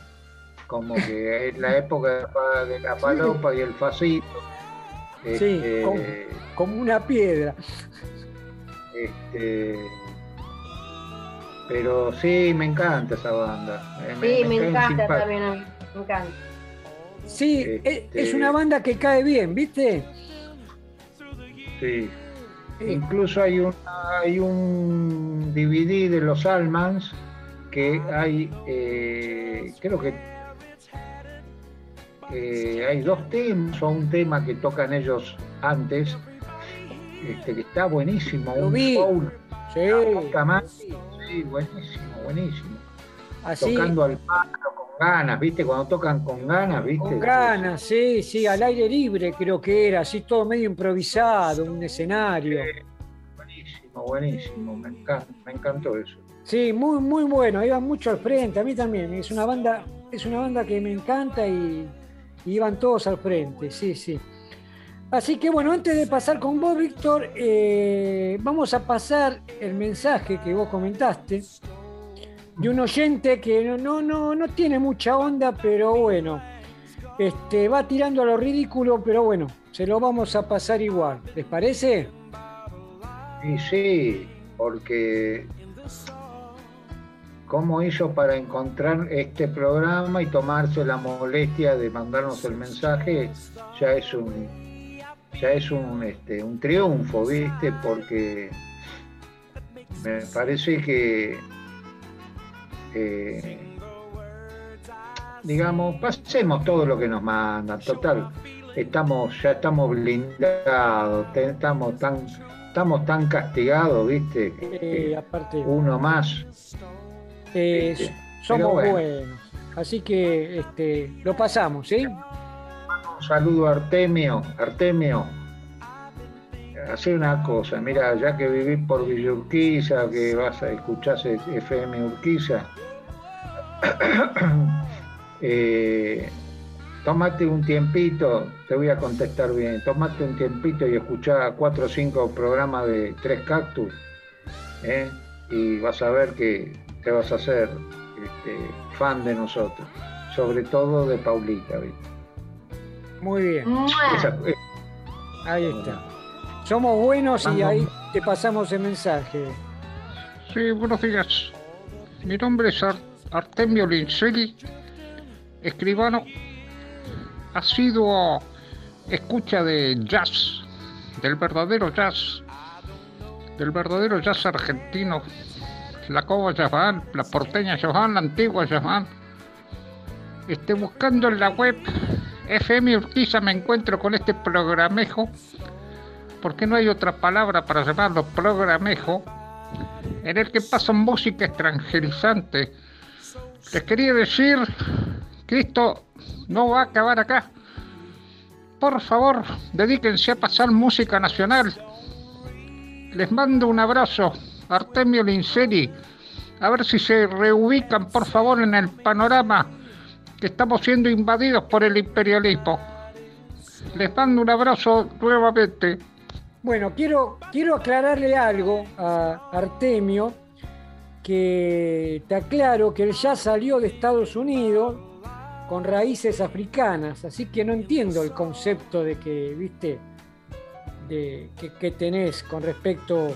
Como que es la época de la palopa y el facito. Sí, este, como, una piedra. Este, pero sí, me encanta esa banda. sí, me, encanta también, me encanta. Sí, es una este, banda que cae bien, ¿viste? Sí, Incluso hay un, hay un DVD de los Almans que hay, eh, creo que eh, hay dos temas o un tema que tocan ellos antes, este, que está buenísimo, un soul, sí. sí, buenísimo, buenísimo. Tocando al palo con ganas, ¿viste? Cuando tocan con ganas, ¿viste? Con ganas, sí, sí, al aire libre creo que era, así todo medio improvisado, un escenario. buenísimo, buenísimo, me, me encantó eso. Sí, muy, muy bueno, iban mucho al frente, a mí también, es una banda, es una banda que me encanta y, iban todos al frente, sí, sí. Así que bueno, antes de pasar con vos, Víctor, eh, vamos a pasar el mensaje que vos comentaste de un oyente que no, no, no tiene mucha onda, pero bueno, este, va tirando a lo ridículo, pero bueno, se lo vamos a pasar igual. ¿Les parece? Sí, sí, porque cómo hizo para encontrar este programa y tomarse la molestia de mandarnos el mensaje, ya es un ya es un, este, un triunfo, ¿viste? Porque me parece que eh, digamos, pasemos todo lo que nos mandan, total, estamos, ya estamos blindados, estamos tan, estamos tan castigados, viste, eh, uno más. Eh, somos buenos, así que este, lo pasamos, ¿sí? Un saludo a Artemio, Artemio, hacer una cosa, mira, ya que vivís por Villa Urquiza, que vas a escuchar FM Urquiza, eh, tomate un tiempito, te voy a contestar bien, tomate un tiempito y escuchá cuatro o cinco programas de Tres Cactus, ¿eh? y vas a ver que te vas a hacer este, fan de nosotros, sobre todo de Paulita. Muy bien. ahí está. Somos buenos y ahí te pasamos el mensaje. Sí, buenos días. Mi nombre es Artemio Lincelli, escribano, ha sido escucha de jazz, del verdadero jazz, del verdadero jazz argentino, la cova Jazz la porteña Jazz la antigua Jazz Esté buscando en la web FM Urquiza me encuentro con este programejo, porque no hay otra palabra para llamarlo programejo, en el que pasan música extranjerizante. Les quería decir que esto no va a acabar acá. Por favor, dedíquense a pasar música nacional. Les mando un abrazo, Artemio Linceri. A ver si se reubican, por favor, en el panorama que estamos siendo invadidos por el imperialismo. Les mando un abrazo nuevamente. Bueno, quiero, quiero aclararle algo a Artemio, que te aclaro que él ya salió de Estados Unidos con raíces africanas, así que no entiendo el concepto de que, viste, de, que, que tenés con respecto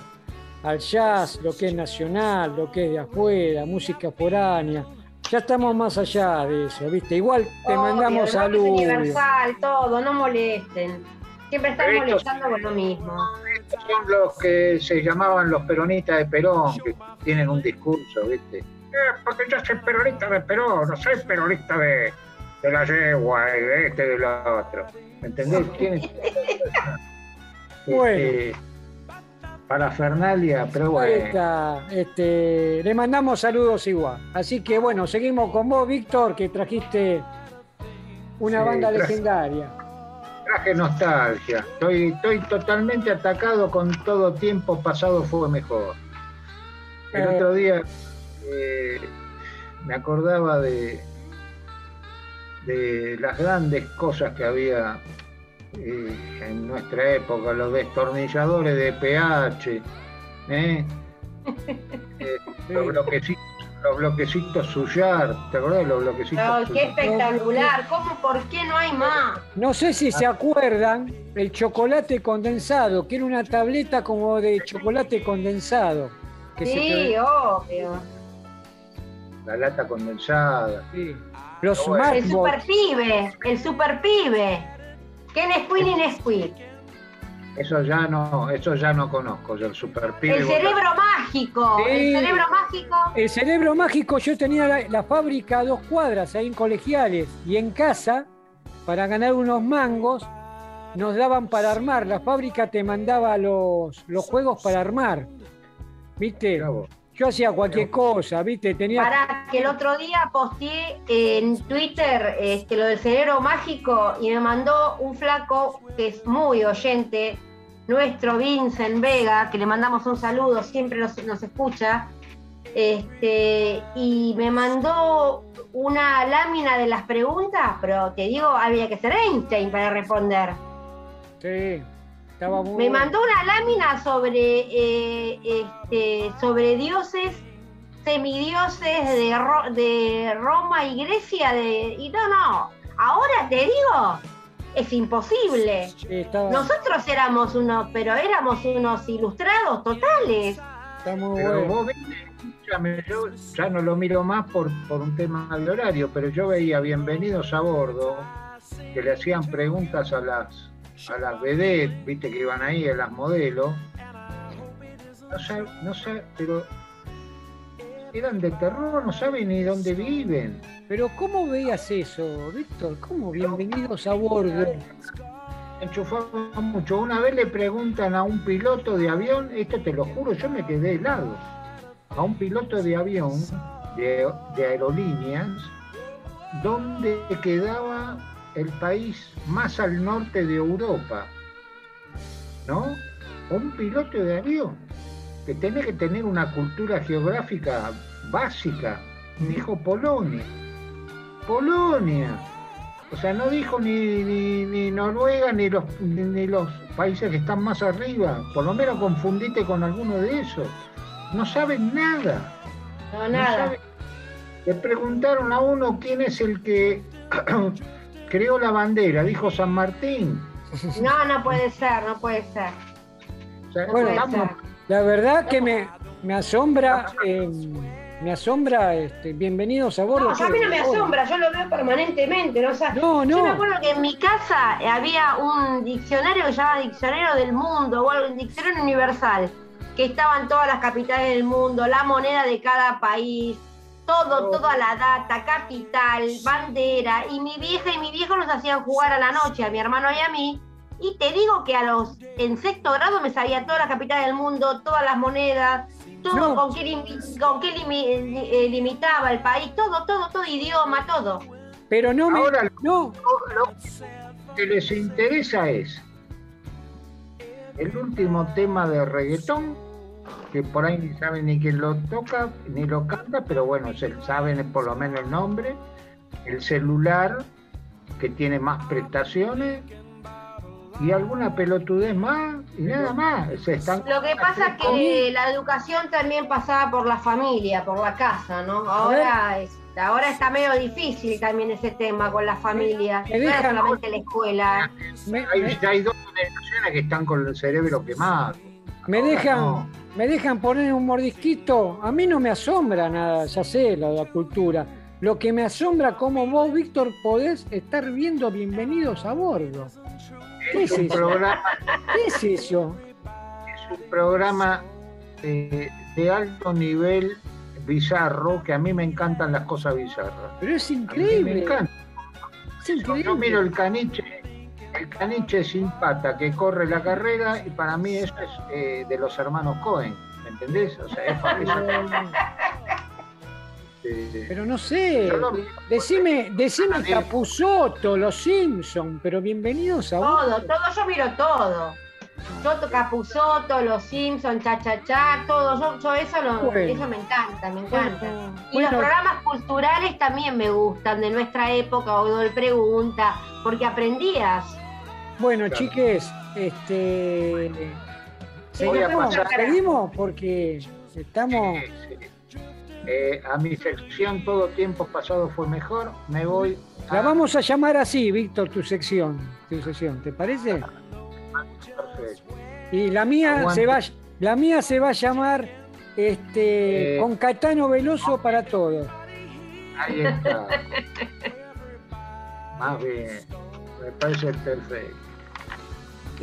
al jazz, lo que es nacional, lo que es de afuera, música foránea ya estamos más allá de eso, ¿viste? Igual te mandamos saludos. universal, todo, no molesten. Siempre están molestando con lo mismo. Estos son los que se llamaban los peronistas de Perón, que tienen un discurso, ¿viste? Eh, porque yo soy peronista de Perón, no soy peronista de, de la yegua y de este y de lo otro. ¿Me entendés? bueno. Este, para Fernalia, pero bueno. este, le mandamos saludos igual. Así que bueno, seguimos con vos, Víctor, que trajiste una banda legendaria. Traje nostalgia. Estoy, estoy totalmente atacado con todo tiempo pasado fue mejor. El eh. otro día eh, me acordaba de, de las grandes cosas que había eh, en nuestra época, los destornilladores de pH, ¿eh? Eh, los, bloquecitos, los bloquecitos Suyar, ¿te acordás los bloquecitos? No, qué espectacular, ¿cómo, por qué no hay más? No sé si se acuerdan el chocolate condensado, que era una tableta como de chocolate condensado. sí, obvio. La lata condensada. Sí. Los el super pibe, el super pibe. ¿Qué Nesquik ni Nesquik? Eso ya no, eso ya no conozco, yo el super El cerebro mágico, el cerebro mágico. El cerebro mágico, yo tenía la, fábrica a dos cuadras ahí en colegiales y en casa, para ganar unos mangos, nos daban para armar. La fábrica te mandaba los, los juegos para armar. ¿Viste? Yo hacía cualquier cosa, ¿viste? Tenía... Para que el otro día posteé en Twitter este, lo del cerebro mágico y me mandó un flaco que es muy oyente, nuestro Vincent Vega, que le mandamos un saludo, siempre nos, escucha, este, y me mandó una lámina de las preguntas, pero te digo, había que ser Einstein para responder. Sí. Me mandó una lámina sobre, eh, este, sobre dioses, semidioses de, de Roma y Grecia. De, y no, no, ahora te digo, es imposible. Nosotros éramos unos, pero éramos unos ilustrados totales. yo ya no lo miro más por, por un tema de horario, pero yo veía bienvenidos a bordo que le hacían preguntas a las a las vedettes, viste que iban ahí, a las modelos. No sé, no sé, pero eran de terror, no saben ni dónde viven. Pero ¿cómo veías eso, Víctor? ¿Cómo? Bienvenidos a bordo. Enchufaba mucho. Una vez le preguntan a un piloto de avión, esto te lo juro, yo me quedé helado. A un piloto de avión, de, de aerolíneas, dónde quedaba el país más al norte de Europa, ¿no? Un piloto de avión que tiene que tener una cultura geográfica básica. Dijo Polonia. Polonia. O sea, no dijo ni, ni, Noruega ni los, ni, los países que están más arriba. Por lo menos confundite con alguno de esos. No saben nada. No, nada. Le preguntaron a uno quién es el que creó la bandera. Dijo San Martín. No, no puede ser, no puede ser. La verdad que me, me asombra. Eh, me asombra, este, bienvenidos a bordo. No, a mí no me asombra, yo lo veo permanentemente. ¿no? no, no. Yo me acuerdo que en mi casa había un diccionario que se llamaba Diccionario del Mundo, o algo, un diccionario universal, que estaban todas las capitales del mundo, la moneda de cada país, todo, toda la data, capital, bandera, y mi vieja y mi viejo nos hacían jugar a la noche, a mi hermano y a mí, y te digo que a los, en sexto grado me sabía todas las capitales del mundo, todas las monedas, todo, con qué, eh, limitaba el país, todo, todo, todo, idioma, todo. Pero no me. Ahora, no. Lo que les interesa es el último tema de reggaetón, que por ahí ni saben ni quién lo toca, ni lo canta, pero bueno, se saben por lo menos el nombre, el celular, que tiene más prestaciones, y alguna pelotudez más y nada más. Lo que pasa es que la educación también pasaba por la familia, por la casa, ¿no? Ahora es, ahora está medio difícil también ese tema con la familia, no solamente la escuela. hay, dos generaciones que están con el cerebro quemado. Me dejan, me dejan poner un mordisquito. A mí no me asombra nada, ya sé, la, la cultura. Lo que me asombra como vos, Víctor, podés estar viendo Bienvenidos a Bordo. ¿Qué es, programa, ¿Qué es eso? Es un programa eh, de alto nivel bizarro, que a mí me encantan las cosas bizarras. Pero es increíble. Me encanta. Yo, miro el caniche, el caniche sin pata que corre la carrera y para mí eso es eh, de los hermanos Cohen, ¿me entendés? O sea, es para eso. Este, pero no sé, decime, decime Capuzoto, Los Simpson, pero bienvenidos a Todo, todo, yo miro todo. Yo Capuzoto, Los Simpson, Cha Cha Cha, todo, yo, eso, eso me encanta, me encanta. y los programas culturales también me gustan, de nuestra época, o de Pregunta, porque aprendías. Bueno, chiques, este... Seguimos, porque estamos... Eh, a mi sección Todo Tiempo Pasado Fue Mejor, me voy. La vamos a llamar así, Víctor, tu sección, tu sección, ¿te parece? Perfecto. Y la mía se va, la mía se va a llamar este, eh, con Catano Veloso para todos. Ahí está. Más bien, me parece perfecto.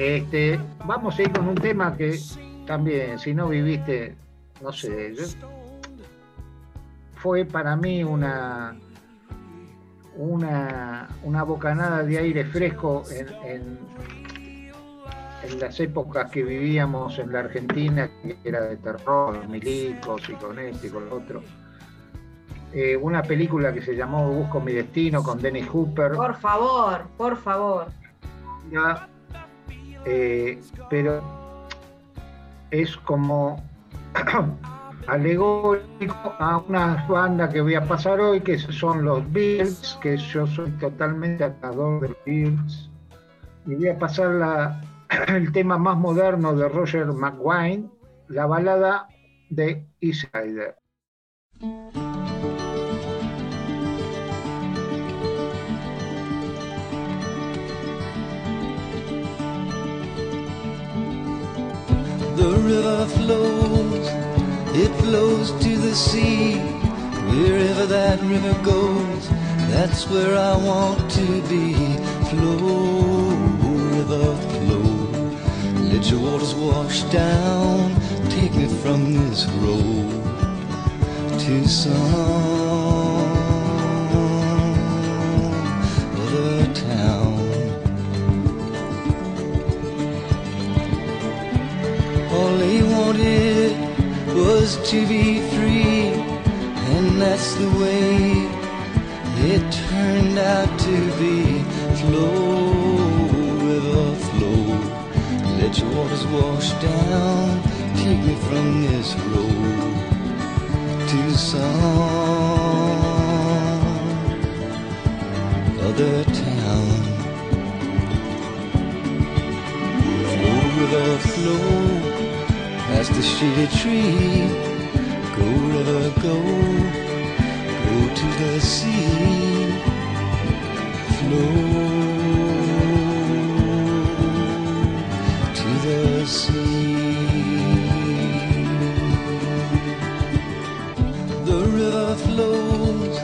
Este, vamos a ir con un tema que también, si no viviste, no sé, fue para mí una, una, una bocanada de aire fresco en, en, las épocas que vivíamos en la Argentina, que era de terror, milicos y con este y con lo otro. Eh, una película que se llamó Busco mi destino con Dennis Hooper. Por favor, por favor. Eh, pero es como alegórico a una banda que voy a pasar hoy, que son los Beatles, que yo soy totalmente atador de los Beatles. Y voy a pasar el tema más moderno de Roger McGuine, la balada de Insider. The river flows it flows to the sea. Wherever that river goes, that's where I want to be. Flow, river, flow. Let your waters wash down. Take me from this road to some All he wanted was to be free, and that's the way it turned out to be. Flow, river, flow, let your waters wash down, take me from this road to some other town. Flow, river, flow, the tree. Go, river, go, go to the sea. Flow to the sea. The river flows,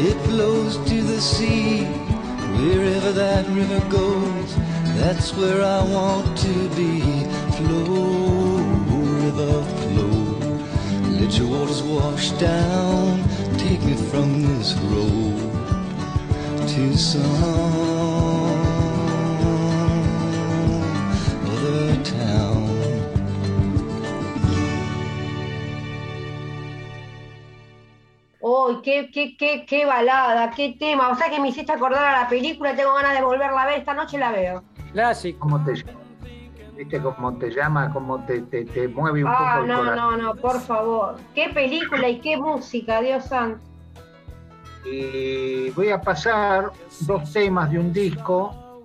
it flows to the sea. Wherever that river goes, that's where I want to be. Flow, river, flow. Let your waters wash down. Take me from this road to some other town. ¡Uy, qué, qué, qué, qué balada, qué tema! O sea que me hiciste acordar a la película, tengo ganas de volverla a ver, esta noche la veo. Clásico. ¿Cómo te ¿Viste cómo te llama? ¿Cómo te, te, te mueve un Ah, poco el no, corazón? no, no, por favor. Qué película y qué música, Dios santo. Y voy a pasar dos temas de un disco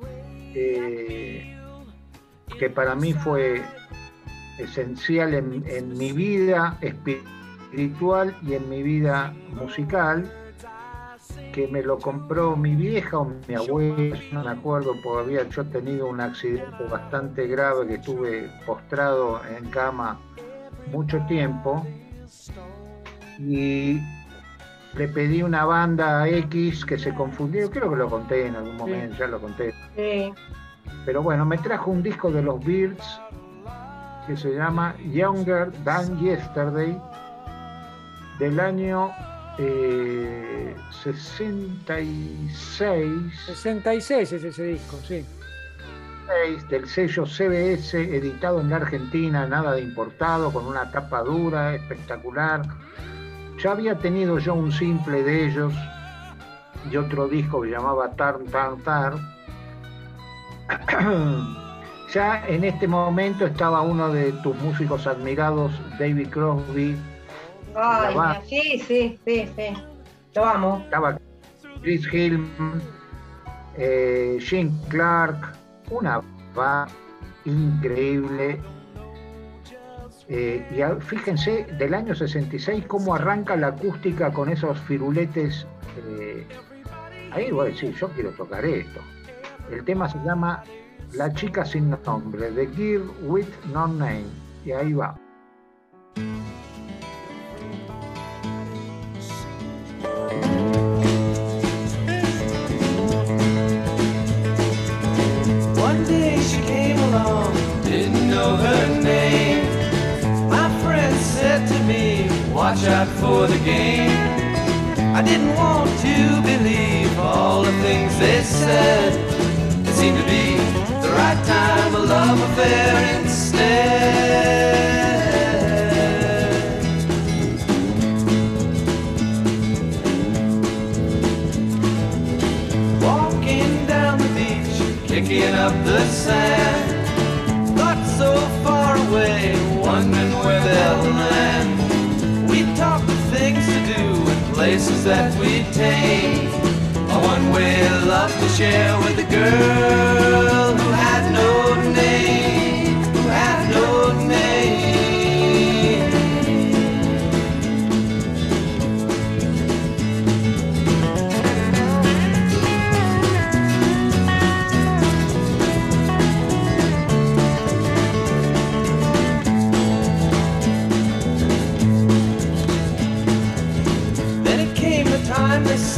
eh, que para mí fue esencial en, en mi vida espiritual y en mi vida musical, que me lo compró mi vieja o mi abuela, no me acuerdo, porque había yo tenido un accidente bastante grave que estuve postrado en cama mucho tiempo. Y le pedí una banda X que se confundió, creo que lo conté en algún momento, ya lo conté. Sí. Pero bueno, me trajo un disco de los Beards que se llama Younger Than Yesterday del año eh, 66 66 es ese disco, sí. del sello CBS editado en la Argentina, nada de importado, con una tapa dura, espectacular. Ya había tenido yo un simple de ellos y otro disco que llamaba Tarn Tarn Tarn. Ya en este momento estaba uno de tus músicos admirados, David Crosby. Ay, sí, sí, sí, sí. Lo amo. Estaba Chris Hillman, eh, Clark, una va increíble. Eh, y fíjense del año 66 cómo arranca la acústica con esos firuletes. eh, ahí voy a decir, yo quiero tocar esto. El tema se llama La chica sin nombre, The Girl with No Name. Y ahí va. Out for the game. I didn't want to believe all the things they said. It seemed to be the right time, a love affair instead. Walking down the beach, kicking up the sand. Thoughts so far away, places that we'd take. A one-way love to share with a girl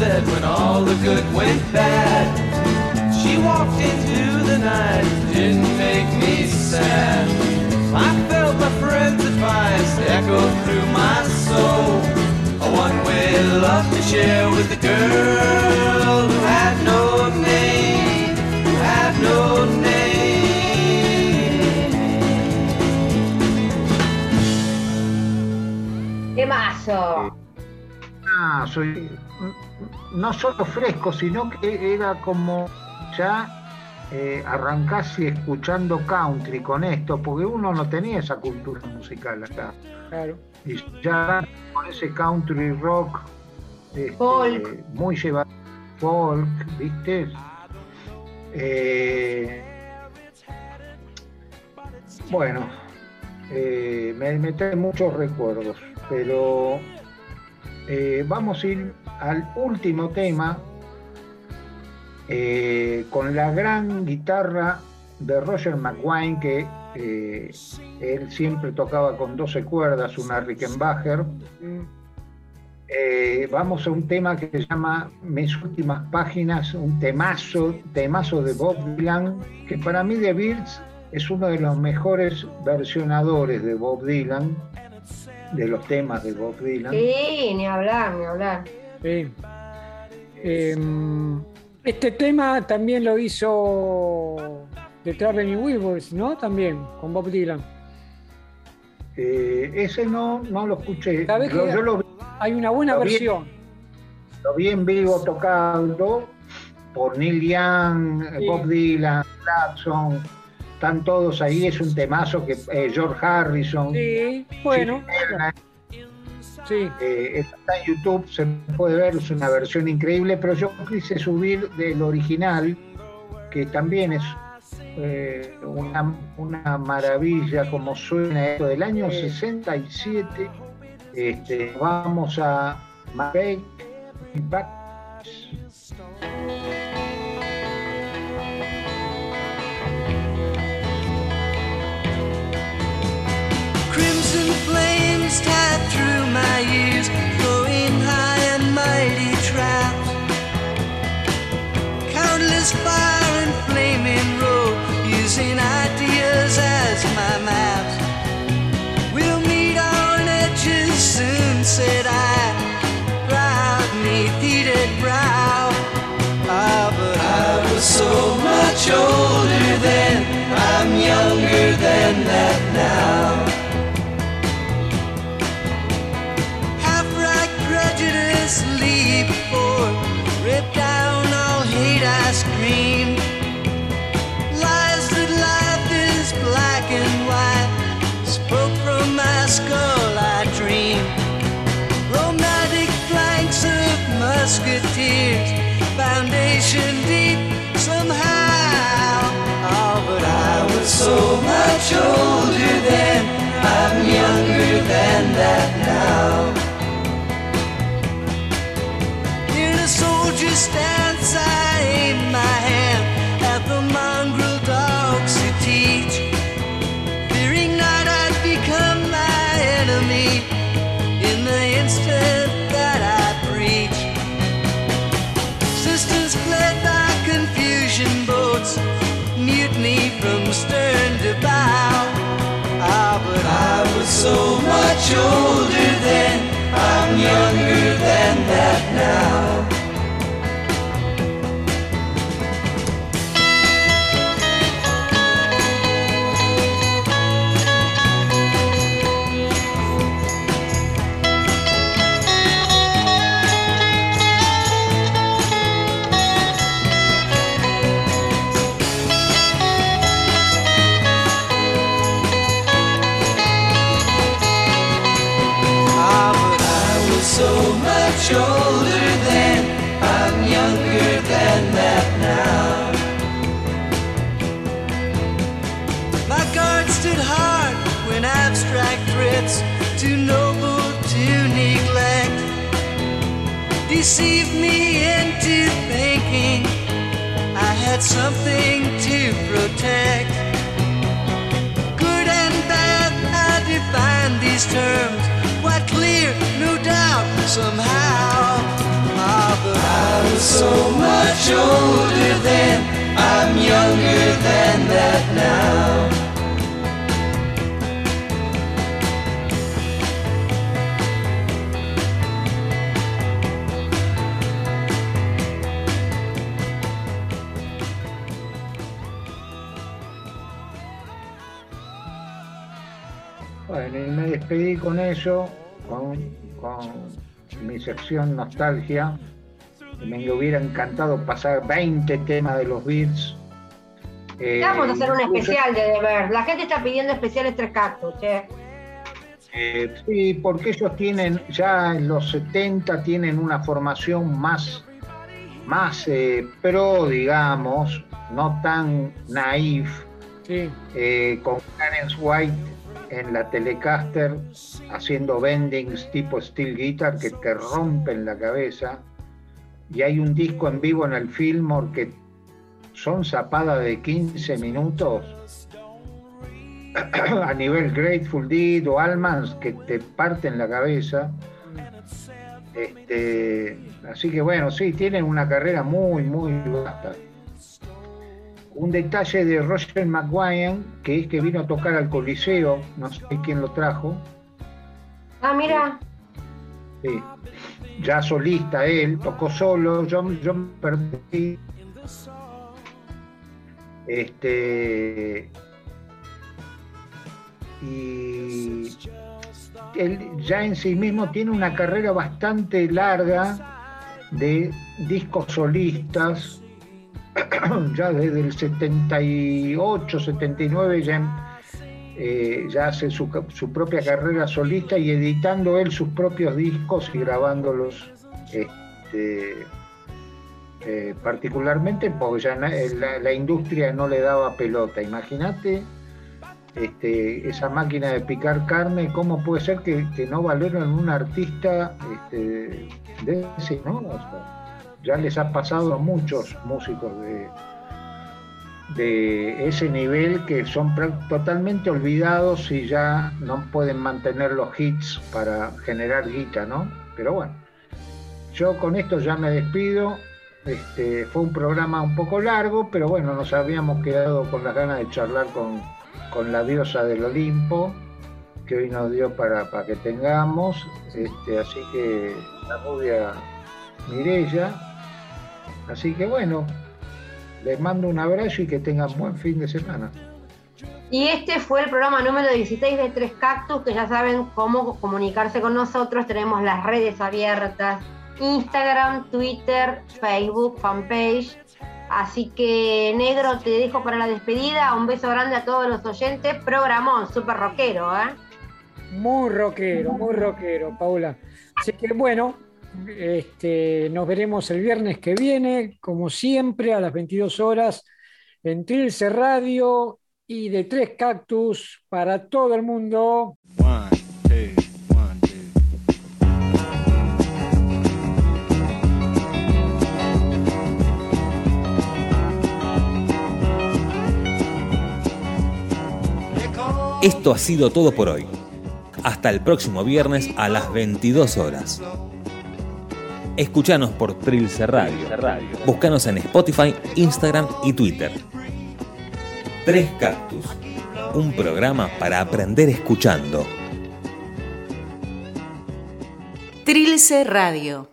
said when all the good went bad. She walked into the night, didn't make me sad. I felt my friend's advice echo through my soul. A one-way love to share with a girl who had no name, who had no name. ¡Qué! Ah, soy no solo fresco, sino que era como ya eh, arrancase escuchando country con esto, porque uno no tenía esa cultura musical acá. Claro. Y ya con ese country rock este, Folk. muy llevado folk, ¿viste? Eh, bueno, eh, me, me, trae muchos recuerdos, pero eh, vamos a ir al último tema con la gran guitarra de Roger McGuine, que él siempre tocaba con 12 cuerdas, una Rickenbacker. Eh, vamos a un tema que se llama Mis últimas páginas, un temazo, temazo de Bob Dylan, que para mí The Beatles es uno de los mejores versionadores de Bob Dylan, de los temas de Bob Dylan. Sí, ni hablar, ni hablar. Em, este tema también lo hizo The Traveling Wilburys, ¿no? También, con Bob Dylan. Eh, ese no, no lo escuché. yo lo vi hay una buena versión. lo vi en vivo tocando por Neil Young, Bob Dylan, Jackson, están todos ahí, es un temazo que eh, George Harrison. Sí, bueno. Sí. Eh, está en YouTube, se puede ver, es una versión increíble, pero yo quise subir del original, que también es eh, una, una, maravilla como suena esto del año 67 este, vamos a Make much older then, I'm younger than that now. Musketeers, foundation deep somehow. Oh, but I was so much older then, I'm younger than that now. In a soldier's stance, mutiny from stern to bow. Ah, but I was so much older deceived me into thinking I had something to protect. Good and bad, I define these terms quite clear, no doubt, somehow. Ah, but I was so much older then, I'm younger than that now. Despedí con eso, con, mi sección nostalgia. Me hubiera encantado pasar 20 temas de los Beats. Eh, Vamos a hacer un especial de deber. La gente está pidiendo especiales tres cactus, che. Eh, sí, porque ellos tienen, ya en los 70 tienen una formación más, más eh, pro, digamos, no tan naif, eh, con Clarence White en la Telecaster haciendo bendings tipo steel guitar que te rompen la cabeza. Y hay un disco en vivo en el Fillmore que son zapadas de 15 minutos a nivel Grateful Dead o Almans que te parten la cabeza. Este, así que bueno, sí, tienen una carrera muy, muy vasta. Un detalle de Roger McGuire, que es que vino a tocar al Coliseo, no sé quién lo trajo. Ah, mira. Sí. Ya solista él, tocó solo, yo, yo me perdí. Este, y él ya en sí mismo tiene una carrera bastante larga de discos solistas, ya desde el 78, 79 ya, eh, ya hace su, propia carrera solista y editando él sus propios discos y grabándolos este, eh, particularmente porque ya la, la, industria no le daba pelota. Imagínate este, esa máquina de picar carne, ¿cómo puede ser que, no valoren un artista este, de ese, ¿no? Ya les ha pasado a muchos músicos de, de ese nivel que son totalmente olvidados y ya no pueden mantener los hits para generar guita, ¿no? Pero bueno, yo con esto ya me despido. Este, fue un programa un poco largo, pero bueno, nos habíamos quedado con las ganas de charlar con, con la diosa del Olimpo, que hoy nos dio para, para que tengamos. Este, así que la rubia Mirella. Así que bueno, les mando un abrazo y que tengan buen fin de semana. Y este fue el programa número 16 de Tres Cactus, que ya saben cómo comunicarse con nosotros. Tenemos las redes abiertas, Instagram, Twitter, Facebook, fanpage Así que, negro, te dejo para la despedida. Un beso grande a todos los oyentes. Programón, súper rockero, ¿eh? Muy rockero, muy rockero, Paula. Así que, bueno, este, nos veremos el viernes que viene, como siempre, a las 22 horas, en Trilce Radio y de Tres Cactus para todo el mundo. Esto ha sido todo por hoy. Hasta el próximo viernes a las 22 horas. Escuchanos por Trilce Radio. Búscanos en Spotify, Instagram y Twitter. Tres Cactus. Un programa para aprender escuchando. Trilce Radio.